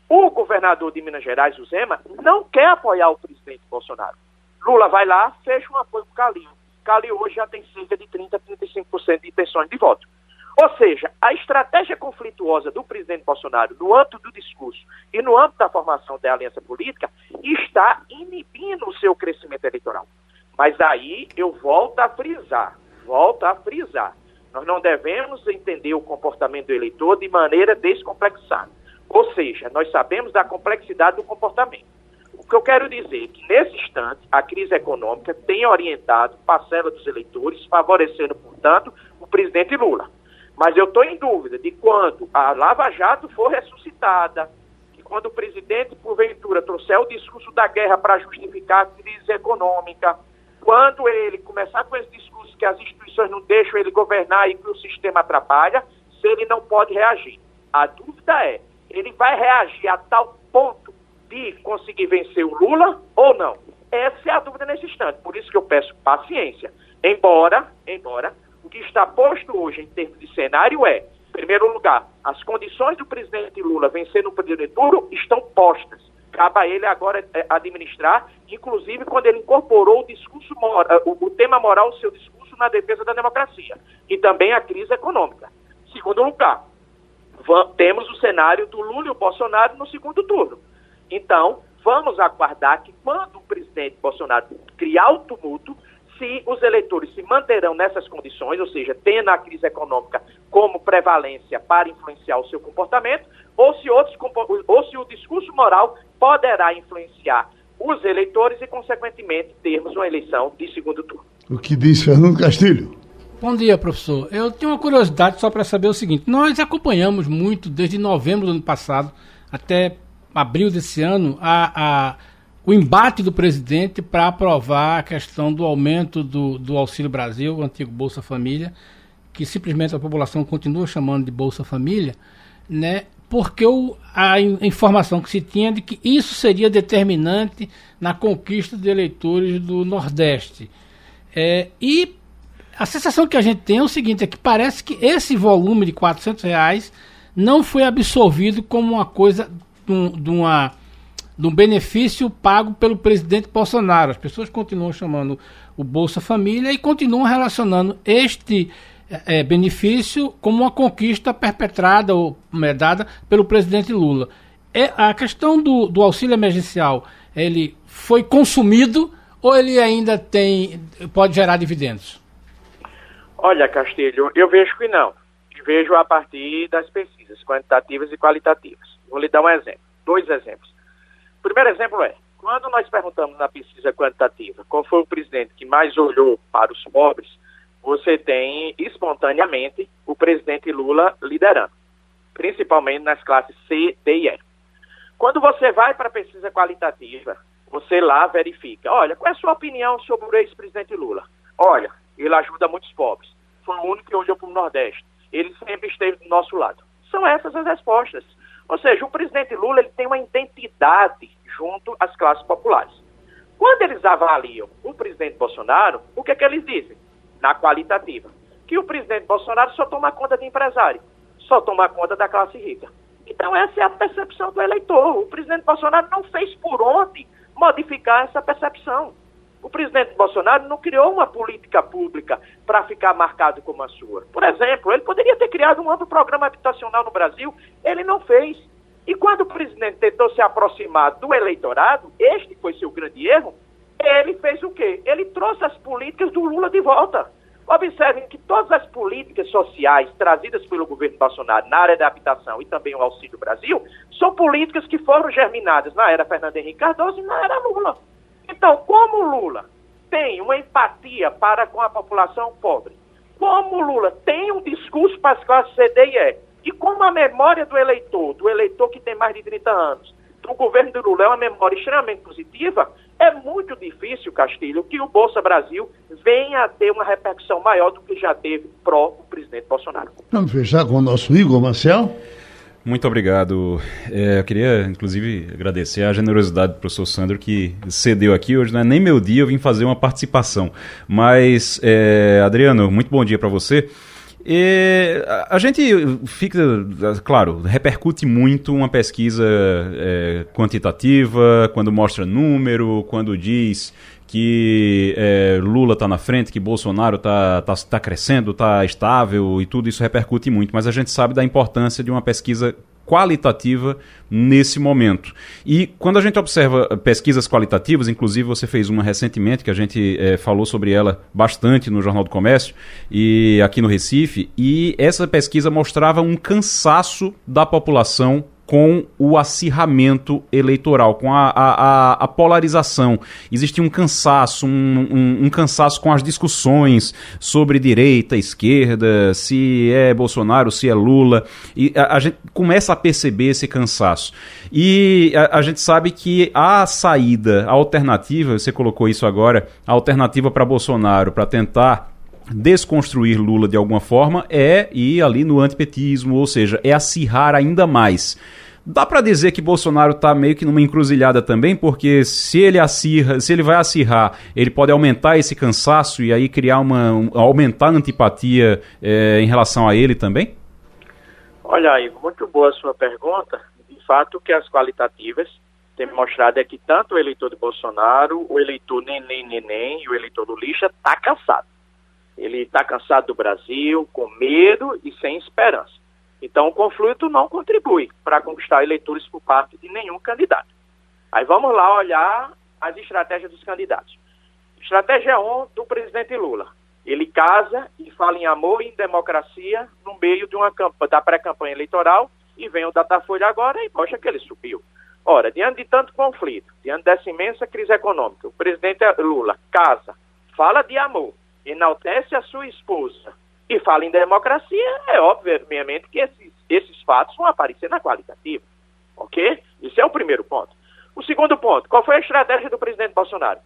Speaker 7: O governador de Minas Gerais, o Zema, não quer apoiar o presidente Bolsonaro. Lula vai lá, fecha um apoio com o Calinho. Cali hoje já tem cerca de 30% a 35% de intenções de voto. Ou seja, a estratégia conflituosa do presidente Bolsonaro no âmbito do discurso e no âmbito da formação da aliança política está inibindo o seu crescimento eleitoral. Mas aí eu volto a frisar, volto a frisar. Nós não devemos entender o comportamento do eleitor de maneira descomplexada. Ou seja, nós sabemos da complexidade do comportamento. O que eu quero dizer é que, nesse instante, a crise econômica tem orientado parcela dos eleitores, favorecendo, portanto, o presidente Lula. Mas eu estou em dúvida de quando a Lava Jato for ressuscitada, que quando o presidente, porventura, trouxer o discurso da guerra para justificar a crise econômica, quando ele começar com esse discurso que as instituições não deixam ele governar e que o sistema atrapalha, se ele não pode reagir. A dúvida é, ele vai reagir a tal ponto de conseguir vencer o Lula ou não? Essa é a dúvida nesse instante. Por isso que eu peço paciência. Embora, embora, que está posto hoje em termos de cenário é, em primeiro lugar, as condições do presidente Lula vencer no primeiro turno estão postas. Cabe a ele agora é, administrar, inclusive quando ele incorporou o discurso moral, o, tema moral ao seu discurso na defesa da democracia e também a crise econômica. Segundo lugar, temos o cenário do Lula e o Bolsonaro no segundo turno. Então, vamos aguardar que quando o presidente Bolsonaro criar o tumulto, se os eleitores se manterão nessas condições, ou seja, tendo a crise econômica como prevalência para influenciar o seu comportamento, ou se, outros, ou se o discurso moral poderá influenciar os eleitores e, consequentemente, termos uma eleição de segundo turno.
Speaker 3: O que diz Fernando Castilho?
Speaker 4: Bom dia, professor. Eu tenho uma curiosidade só para saber o seguinte: nós acompanhamos muito desde novembro do ano passado até abril desse ano, a, a, o embate do presidente para aprovar a questão do aumento do, do Auxílio Brasil, o antigo Bolsa Família, que simplesmente a população continua chamando de Bolsa Família, né? porque o, a informação que se tinha de que isso seria determinante na conquista de eleitores do Nordeste. É, e a sensação que a gente tem é o seguinte, é que parece que esse volume de 400 reais não foi absorvido como uma coisa de, um, de uma um benefício pago pelo presidente Bolsonaro. As pessoas continuam chamando o Bolsa Família e continuam relacionando este é, benefício como uma conquista perpetrada ou é, dada pelo presidente Lula. É, a questão do, do auxílio emergencial, ele foi consumido ou ele ainda tem pode gerar dividendos?
Speaker 7: Olha, Castilho, eu vejo que não. Vejo a partir das pesquisas quantitativas e qualitativas. Vou lhe dar um exemplo, dois exemplos. O primeiro exemplo é, quando nós perguntamos na pesquisa quantitativa qual foi o presidente que mais olhou para os pobres, você tem espontaneamente o presidente Lula liderando, principalmente nas classes C, D e E. Quando você vai para a pesquisa qualitativa, você lá verifica, olha, qual é a sua opinião sobre o ex-presidente Lula? Olha, ele ajuda muitos pobres. Foi o único que olhou para o Nordeste. Ele sempre esteve do nosso lado. São essas as respostas. Ou seja, o presidente Lula ele tem uma identidade junto às classes populares. Quando eles avaliam o presidente Bolsonaro, o que é que eles dizem? na qualitativa. Que o presidente Bolsonaro só toma conta de empresário, só toma conta da classe rica. Então essa é a percepção do eleitor. O presidente Bolsonaro não fez por onde modificar essa percepção. O presidente Bolsonaro não criou uma política pública para ficar marcado como a sua. Por exemplo, ele poderia ter criado um amplo programa habitacional no Brasil, ele não fez. E quando o presidente tentou se aproximar do eleitorado, este foi seu grande erro, ele fez o quê? Ele trouxe as políticas do Lula de volta. Observem que todas as políticas sociais trazidas pelo governo Bolsonaro na área da habitação e também o Auxílio Brasil são políticas que foram germinadas na era Fernando Henrique Cardoso e na era Lula. Então, como Lula tem uma empatia para com a população pobre, como Lula tem um discurso para as classes C, D e E, e como a memória do eleitor, do eleitor que tem mais de 30 anos, do governo do Lula é uma memória extremamente positiva, é muito difícil, Castilho, que o Bolsa Brasil venha a ter uma repercussão maior do que já teve pró o presidente Bolsonaro.
Speaker 3: Vamos fechar com o nosso Igor Marcel.
Speaker 8: Muito obrigado. É, eu queria, inclusive, agradecer a generosidade do professor Sandro que cedeu aqui. Hoje não é nem meu dia, eu vim fazer uma participação. Mas, é, Adriano, muito bom dia para você. E a gente fica, claro, repercute muito uma pesquisa é, quantitativa, quando mostra número, quando diz que é, Lula está na frente, que Bolsonaro está tá, tá crescendo, está estável e tudo isso repercute muito. Mas a gente sabe da importância de uma pesquisa qualitativa nesse momento. E quando a gente observa pesquisas qualitativas, inclusive você fez uma recentemente que a gente é, falou sobre ela bastante no Jornal do Comércio e aqui no Recife, e essa pesquisa mostrava um cansaço da população com o acirramento eleitoral, com a, a, a polarização. Existia um cansaço, um, um, um, cansaço com as discussões sobre direita, esquerda, se é Bolsonaro, se é Lula. E a, a gente começa a perceber esse cansaço. E a, a, gente sabe que a saída, a alternativa, você colocou isso agora, a alternativa para Bolsonaro, para tentar desconstruir Lula de alguma forma é ir ali no antipetismo, ou seja, é acirrar ainda mais. Dá para dizer que Bolsonaro está meio que numa encruzilhada também, porque se ele acirra, se ele vai acirrar, ele pode aumentar esse cansaço e aí criar uma um, aumentar a antipatia é, em relação a ele também?
Speaker 7: Olha aí, muito boa a sua pergunta. De fato, que as qualitativas têm mostrado é que tanto o eleitor de Bolsonaro, o eleitor neném neném e o eleitor do Lixa está cansado. Ele está cansado do Brasil, com medo e sem esperança. Então, o conflito não contribui para conquistar eleitores por parte de nenhum candidato. Aí vamos lá olhar as estratégias dos candidatos. Estratégia 1 do presidente Lula. Ele casa e fala em amor e em democracia no meio de uma da pré-campanha eleitoral e vem o Datafolha agora e mostra que ele subiu. Ora, diante de tanto conflito, diante dessa imensa crise econômica, o presidente Lula casa, fala de amor, enaltece a sua esposa e fala em democracia, é obviamente que esses, esses fatos vão aparecer na qualitativa. Ok? Isso é o primeiro ponto. O segundo ponto, qual foi a estratégia do presidente Bolsonaro?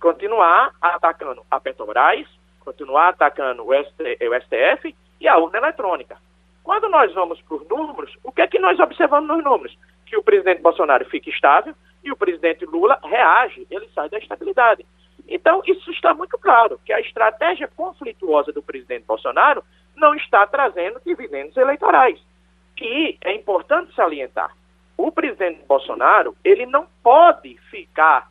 Speaker 7: Continuar atacando a Petrobras, continuar atacando o, ST, o STF e a urna eletrônica. Quando nós vamos para os números, o que é que nós observamos nos números? Que o presidente Bolsonaro fica estável e o presidente Lula reage, ele sai da estabilidade. Então, isso está muito claro, que a estratégia conflituosa do presidente Bolsonaro não está trazendo dividendos eleitorais. E é importante salientar, o presidente Bolsonaro, ele não pode ficar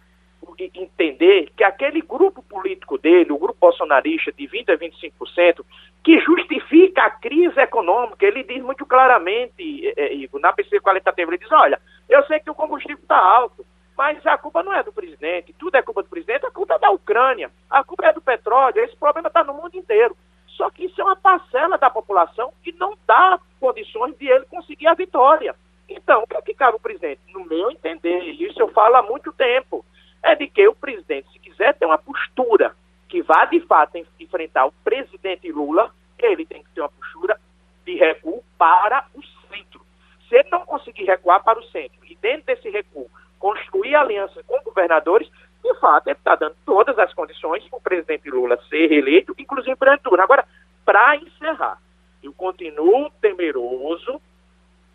Speaker 7: entender que aquele grupo político dele, o grupo bolsonarista de 20 a 25%, que justifica a crise econômica, ele diz muito claramente, é, Igor, na pesquisa qualitativa, ele diz, olha, eu sei que o combustível está alto, mas a culpa não é do presidente, tudo é culpa do presidente, a culpa é da Ucrânia, a culpa é do petróleo, esse problema está no mundo inteiro. Só que isso é uma parcela da população que não dá condições de ele conseguir a vitória. Então, o que, é que cabe o presidente? No meu entender, isso eu falo há muito tempo, é de que o presidente, se quiser ter uma postura que vá de fato enfrentar o presidente Lula, ele tem que ter uma postura de recuo para o centro. Se ele não conseguir recuar para o centro e dentro desse recuo aliança com governadores, de fato, está dando todas as condições para o presidente Lula ser reeleito, inclusive para turno. Agora, para encerrar, eu continuo temeroso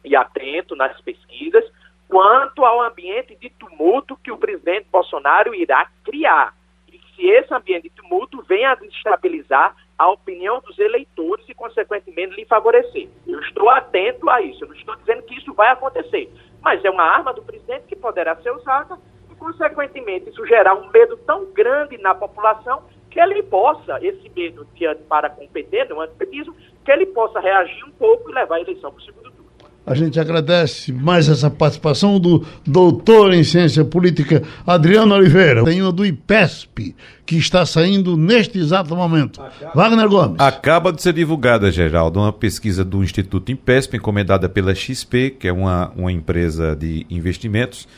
Speaker 7: e atento nas pesquisas quanto ao ambiente de tumulto que o presidente Bolsonaro irá criar. E se esse ambiente de tumulto venha a desestabilizar a opinião dos eleitores e, consequentemente, lhe favorecer. Eu estou atento a isso, eu não estou dizendo que isso vai acontecer, mas é uma arma do presidente poderá ser usada consequentemente, isso gerar um medo tão grande na população que ele possa, esse medo diante para com o PT, no antipetismo, que ele possa reagir um pouco e levar a eleição para o segundo.
Speaker 3: A gente agradece mais essa participação do doutor em ciência política Adriano Oliveira. Tem uma do IPESP, que está saindo neste exato momento. Acaba. Wagner Gomes.
Speaker 5: Acaba de ser divulgada, Geraldo, uma pesquisa do Instituto IPESP, encomendada pela XP, que é uma, uma empresa de investimentos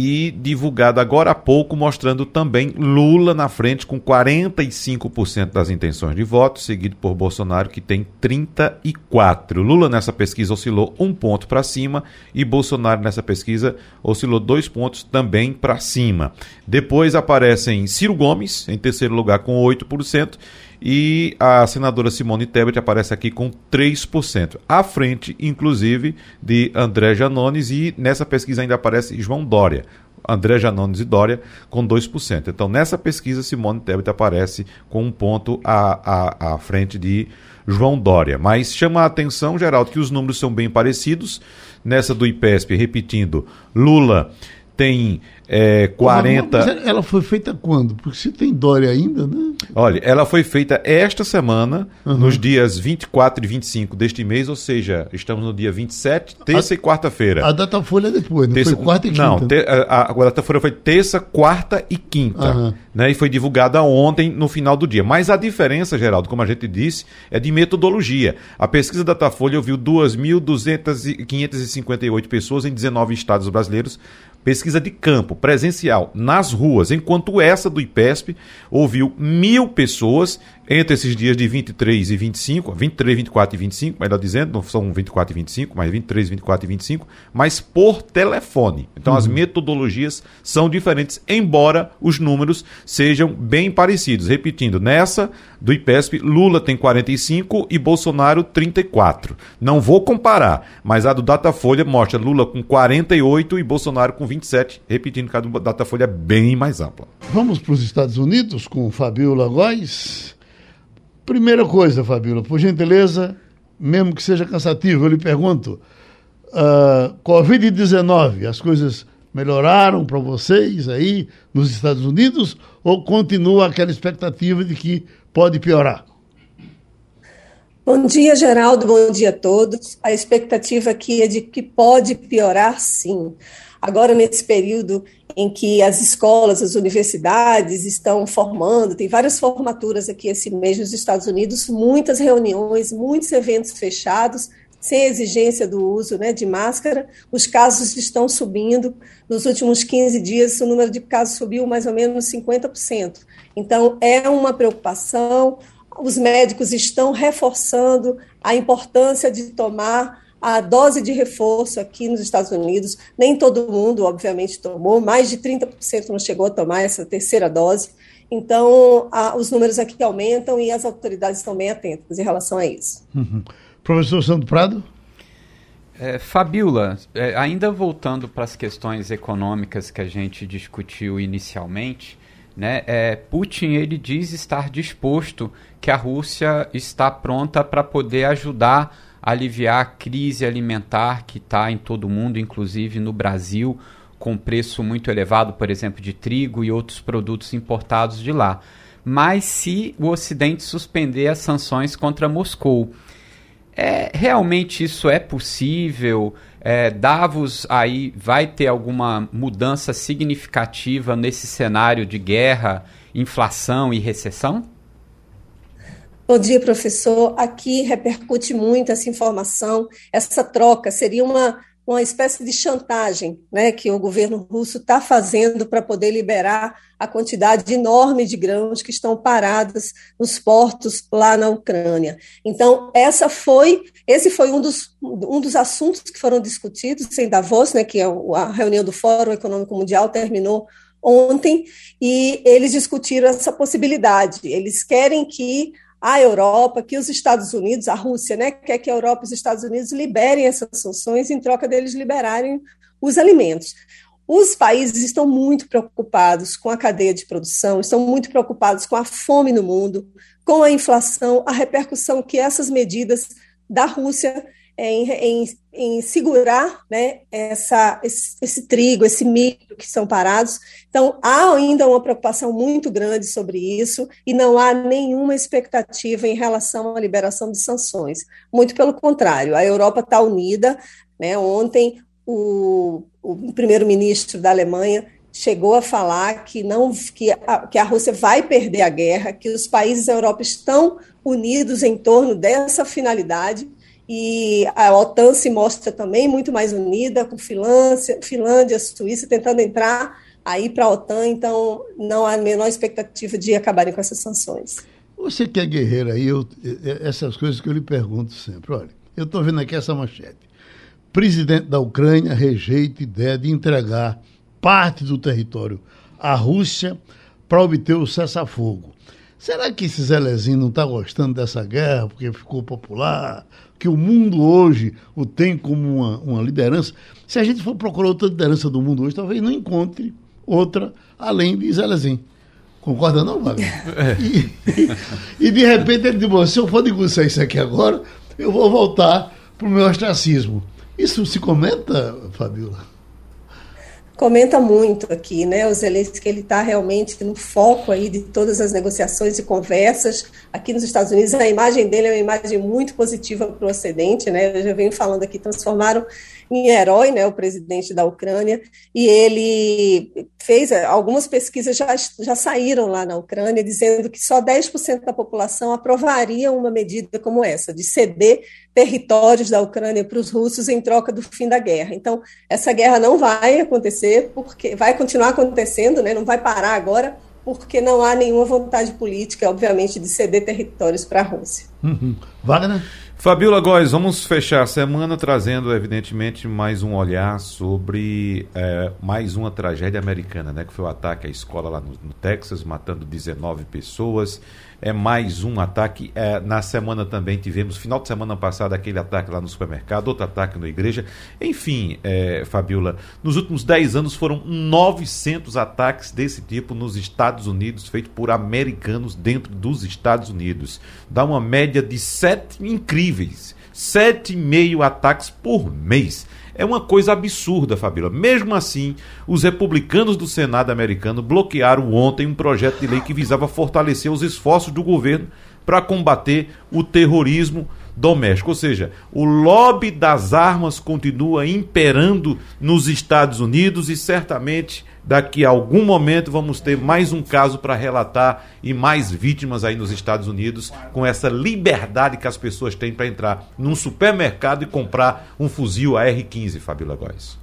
Speaker 5: e divulgado agora há pouco, mostrando também Lula na frente com 45% das intenções de voto, seguido por Bolsonaro, que tem 34%. Lula nessa pesquisa oscilou um ponto para cima e Bolsonaro nessa pesquisa oscilou dois pontos também para cima. Depois aparecem Ciro Gomes, em terceiro lugar, com 8%, e a senadora Simone Tebet aparece aqui com 3%, à frente, inclusive, de André Janones, e nessa pesquisa ainda aparece João Dória. André Janones e Dória com 2%. Então, nessa pesquisa, Simone Tebet aparece com um ponto à, à, à frente de João Dória. Mas chama a atenção, Geraldo, que os números são bem parecidos. Nessa do IPESP, repetindo, Lula tem é, 40.
Speaker 3: Mas ela foi feita quando? Porque se tem Dória ainda, né?
Speaker 5: Olha, ela foi feita esta semana, uhum. nos dias 24 e 25 deste mês, ou seja, estamos no dia 27, terça a, e quarta-feira.
Speaker 3: A data folha é depois, não terça, foi quarta e quinta?
Speaker 5: Não, a, a, data folha foi terça, quarta e quinta. Uhum. Né, e foi divulgada ontem, no final do dia. Mas a diferença, Geraldo, como a gente disse, é de metodologia. A pesquisa da Datafolha ouviu 2.558 pessoas em 19 estados brasileiros pesquisa de campo, presencial, nas ruas, enquanto essa do IPESP ouviu mil pessoas entre esses dias de 23 e 25, 23, 24 e 25, melhor dizendo, não são 24 e 25, mas 23, 24 e 25, mas por telefone. Então uhum. as metodologias são diferentes, embora os números sejam bem parecidos. Repetindo, nessa do IPESP, Lula tem 45 e Bolsonaro 34. Não vou comparar, mas a do Datafolha mostra Lula com 48 e Bolsonaro com 27, repetindo que a do Datafolha é bem mais ampla.
Speaker 3: Vamos para os Estados Unidos com Fabiola Góes. Primeira coisa, Fabíola, por gentileza, mesmo que seja cansativo, eu lhe pergunto: uh, Covid-19, as coisas melhoraram para vocês aí nos Estados Unidos ou continua aquela expectativa de que pode piorar?
Speaker 9: Bom dia, Geraldo. Bom dia a todos. A expectativa aqui é de que pode piorar, sim. Agora, nesse período em que as escolas, as universidades estão formando, tem várias formaturas aqui esse mês nos Estados Unidos, muitas reuniões, muitos eventos fechados, sem exigência do uso né, de máscara, os casos estão subindo. Nos últimos 15 dias, o número de casos subiu mais ou menos 50%. Então, é uma preocupação. Os médicos estão reforçando a importância de tomar a dose de reforço aqui nos Estados Unidos, nem todo mundo, obviamente, tomou, mais de 30% não chegou a tomar essa terceira dose. Então, a, os números aqui aumentam e as autoridades estão bem atentas em relação a isso.
Speaker 3: Uhum. Professor Santo Prado?
Speaker 6: É, Fabiola, é, ainda voltando para as questões econômicas que a gente discutiu inicialmente, né, é, Putin ele diz estar disposto que a Rússia está pronta para poder ajudar aliviar a crise alimentar que está em todo o mundo, inclusive no Brasil, com preço muito elevado, por exemplo, de trigo e outros produtos importados de lá. Mas se o Ocidente suspender as sanções contra Moscou, é, realmente isso é possível? É, Davos aí vai ter alguma mudança significativa nesse cenário de guerra, inflação e recessão?
Speaker 9: Bom dia, professor. Aqui repercute muito essa informação, essa troca. Seria uma, uma espécie de chantagem né, que o governo russo está fazendo para poder liberar a quantidade enorme de grãos que estão parados nos portos lá na Ucrânia. Então, essa foi, esse foi um dos, um dos assuntos que foram discutidos em Davos, né, que é a reunião do Fórum Econômico Mundial terminou ontem, e eles discutiram essa possibilidade. Eles querem que a Europa, que os Estados Unidos, a Rússia, né, quer que a Europa e os Estados Unidos liberem essas sanções em troca deles liberarem os alimentos. Os países estão muito preocupados com a cadeia de produção, estão muito preocupados com a fome no mundo, com a inflação, a repercussão que essas medidas da Rússia em, em, em segurar né, essa, esse, esse, trigo, esse milho que são parados. Então, há ainda uma preocupação muito grande sobre isso e não há nenhuma expectativa em relação à liberação de sanções. Muito pelo contrário, a Europa está unida. Né? Ontem, o, o primeiro-ministro da Alemanha chegou a falar que não que a, que a Rússia vai perder a guerra, que os países da Europa estão unidos em torno dessa finalidade e a OTAN se mostra também muito mais unida, com Finlândia, Finlândia Suíça tentando entrar aí para a OTAN, então não há a menor expectativa de acabarem com essas sanções.
Speaker 3: Você que é guerreiro aí, eu, essas coisas que eu lhe pergunto sempre. Olha, eu estou vendo aqui essa manchete. Presidente da Ucrânia rejeita ideia de entregar parte do território à Rússia para obter o cessar-fogo. Será que esse Zelezinho não está gostando dessa guerra porque ficou popular? que o mundo hoje o tem como uma, uma liderança, se a gente for procurar outra liderança do mundo hoje, talvez não encontre outra além de Zelezinho. Concorda não, Wagner? É. E, e, de repente ele diz, se eu for negociar isso aqui agora, eu vou voltar para o meu ostracismo. Isso se comenta, Fabiola?
Speaker 9: Comenta muito aqui, né, o Zelensky, ele está realmente no foco aí de todas as negociações e conversas. Aqui nos Estados Unidos, a imagem dele é uma imagem muito positiva para o Ocidente, né, eu já venho falando aqui, transformaram em herói, né, o presidente da Ucrânia, e ele fez, algumas pesquisas já, já saíram lá na Ucrânia, dizendo que só 10% da população aprovaria uma medida como essa, de ceder territórios da Ucrânia para os russos em troca do fim da guerra. Então, essa guerra não vai acontecer, porque vai continuar acontecendo, né, não vai parar agora, porque não há nenhuma vontade política, obviamente, de ceder territórios para a Rússia.
Speaker 3: Uhum. Wagner?
Speaker 5: Fabiola Góes, vamos fechar a semana trazendo, evidentemente, mais um olhar sobre é, mais uma tragédia americana, né? Que foi o ataque à escola lá no, no Texas, matando 19 pessoas é mais um ataque. É, na semana também tivemos, final de semana passada, aquele ataque lá no supermercado, outro ataque na igreja. Enfim, é, Fabiola, nos últimos 10 anos foram 900 ataques desse tipo nos Estados Unidos, feitos por americanos dentro dos Estados Unidos. Dá uma média de sete incríveis. Sete e meio ataques por mês. É uma coisa absurda, Fabíola. Mesmo assim, os republicanos do Senado americano bloquearam ontem um projeto de lei que visava fortalecer os esforços do governo para combater o terrorismo doméstico. Ou seja, o lobby das armas continua imperando nos Estados Unidos e certamente daqui a algum momento vamos ter mais um caso para relatar e mais vítimas aí nos Estados Unidos com essa liberdade que as pessoas têm para entrar num supermercado e comprar um fuzil AR-15, Fabíola Góes.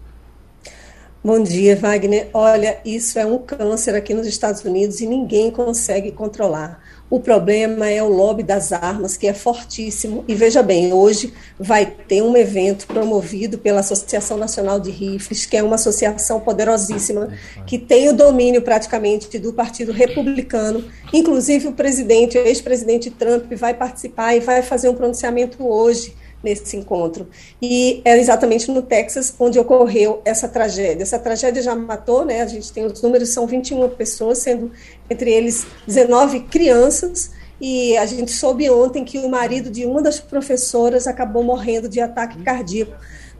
Speaker 9: Bom dia, Wagner. Olha, isso é um câncer aqui nos Estados Unidos e ninguém consegue controlar. O problema é o lobby das armas, que é fortíssimo. E veja bem, hoje vai ter um evento promovido pela Associação Nacional de Rifles, que é uma associação poderosíssima, que tem o domínio praticamente do Partido Republicano. Inclusive, o presidente, o ex-presidente Trump, vai participar e vai fazer um pronunciamento hoje nesse encontro. E é exatamente no Texas onde ocorreu essa tragédia. Essa tragédia já matou, né? A gente tem os números, são 21 pessoas, sendo entre eles 19 crianças. E a gente soube ontem que o marido de uma das professoras acabou morrendo de ataque cardíaco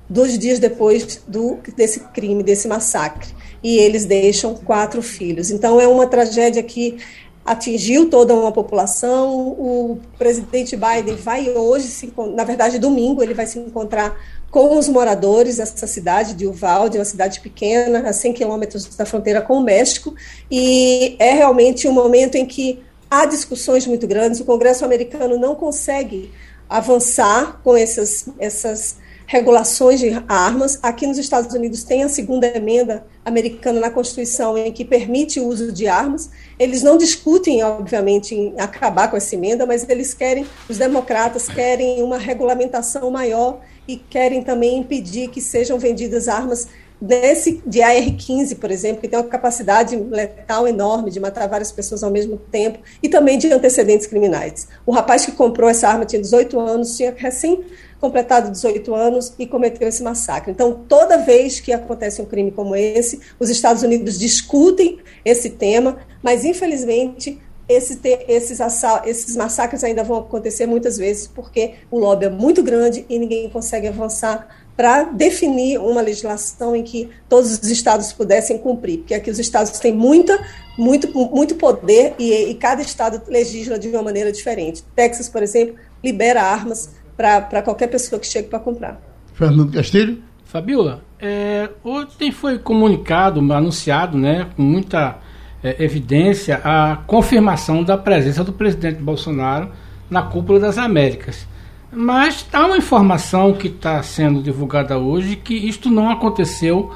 Speaker 9: dois dias depois do, desse crime, desse massacre. E eles deixam quatro filhos. Então é uma tragédia que atingiu toda uma população. O presidente Biden vai hoje, na verdade, domingo, ele vai se encontrar com os moradores dessa cidade de Uvalde, uma cidade pequena, a 100 quilômetros da fronteira com o México, e é realmente um momento em que há discussões muito grandes. O Congresso americano não consegue avançar com essas, essas regulações de armas. Aqui nos Estados Unidos tem a segunda emenda americana na Constituição em que permite o uso de armas. Eles não discutem, obviamente, em acabar com essa emenda, mas eles querem, os democratas querem uma regulamentação maior e querem também impedir que sejam vendidas armas desse de AR-15, por exemplo, que tem uma capacidade letal enorme de matar várias pessoas ao mesmo tempo e também de antecedentes criminais. O rapaz que comprou essa arma tinha 18 anos, tinha recém completado 18 anos e cometeu esse massacre. Então, toda vez que acontece um crime como esse, os Estados Unidos discutem esse tema, mas infelizmente esse esses, esses massacres ainda vão acontecer muitas vezes porque o lobby é muito grande e ninguém consegue avançar para definir uma legislação em que todos os estados pudessem cumprir, porque aqui os estados têm muita, muito, muito poder e, e cada estado legisla de uma maneira diferente. Texas, por exemplo, libera armas para qualquer pessoa que chegue para comprar.
Speaker 3: Fernando Castilho?
Speaker 4: Fabiola, é, ontem foi comunicado, anunciado, né, com muita é, evidência, a confirmação da presença do presidente Bolsonaro na cúpula das Américas. Mas há uma informação que está sendo divulgada hoje que isto não aconteceu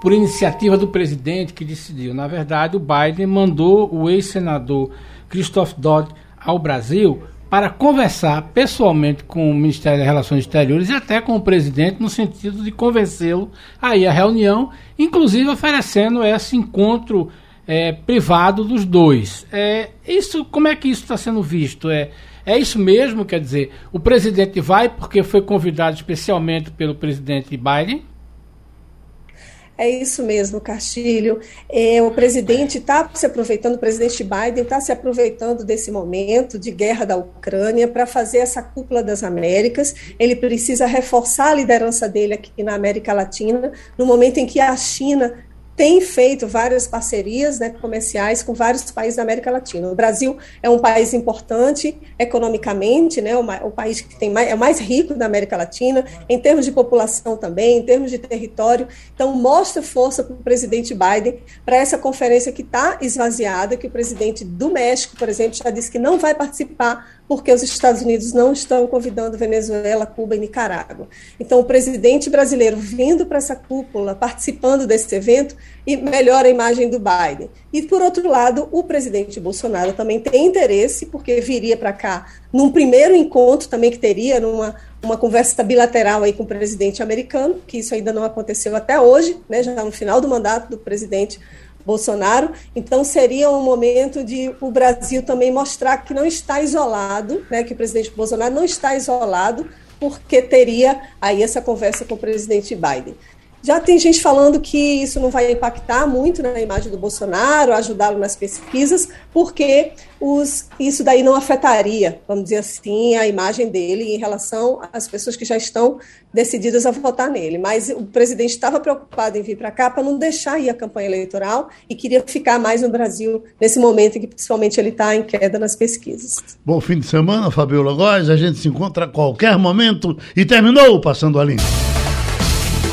Speaker 4: por iniciativa do presidente que decidiu. Na verdade, o Biden mandou o ex-senador Christoph Dodd ao Brasil para conversar pessoalmente com o Ministério das Relações Exteriores e até com o presidente, no sentido de convencê-lo a ir à reunião, inclusive oferecendo esse encontro é, privado dos dois. É, isso, como é que isso está sendo visto? É, é isso mesmo? Quer dizer, o presidente vai porque foi convidado especialmente pelo presidente Biden?
Speaker 9: É isso mesmo, Castilho. É, o presidente está se aproveitando, o presidente Biden está se aproveitando desse momento de guerra da Ucrânia para fazer essa cúpula das Américas. Ele precisa reforçar a liderança dele aqui na América Latina, no momento em que a China tem feito várias parcerias né, comerciais com vários países da América Latina. O Brasil é um país importante economicamente, né, o, o país que tem mais, é o mais rico da América Latina, em termos de população também, em termos de território. Então, mostra força para o presidente Biden para essa conferência que está esvaziada, que o presidente do México, por exemplo, já disse que não vai participar porque os Estados Unidos não estão convidando Venezuela, Cuba e Nicarágua. Então, o presidente brasileiro vindo para essa cúpula, participando desse evento, melhora a imagem do Biden. E, por outro lado, o presidente Bolsonaro também tem interesse, porque viria para cá num primeiro encontro também que teria, numa uma conversa bilateral aí com o presidente americano, que isso ainda não aconteceu até hoje, né, já no final do mandato do presidente Bolsonaro. Então, seria um momento de o Brasil também mostrar que não está isolado, né, que o presidente Bolsonaro não está isolado, porque teria aí essa conversa com o presidente Biden. Já tem gente falando que isso não vai impactar muito na imagem do Bolsonaro, ajudá-lo nas pesquisas, porque os, isso daí não afetaria, vamos dizer assim, a imagem dele em relação às pessoas que já estão decididas a votar nele. Mas o presidente estava preocupado em vir para cá para não deixar ir a campanha eleitoral e queria ficar mais no Brasil nesse momento em que principalmente ele está em queda nas pesquisas.
Speaker 3: Bom fim de semana, Fabiola Góes. A gente se encontra a qualquer momento e terminou Passando a Limpo.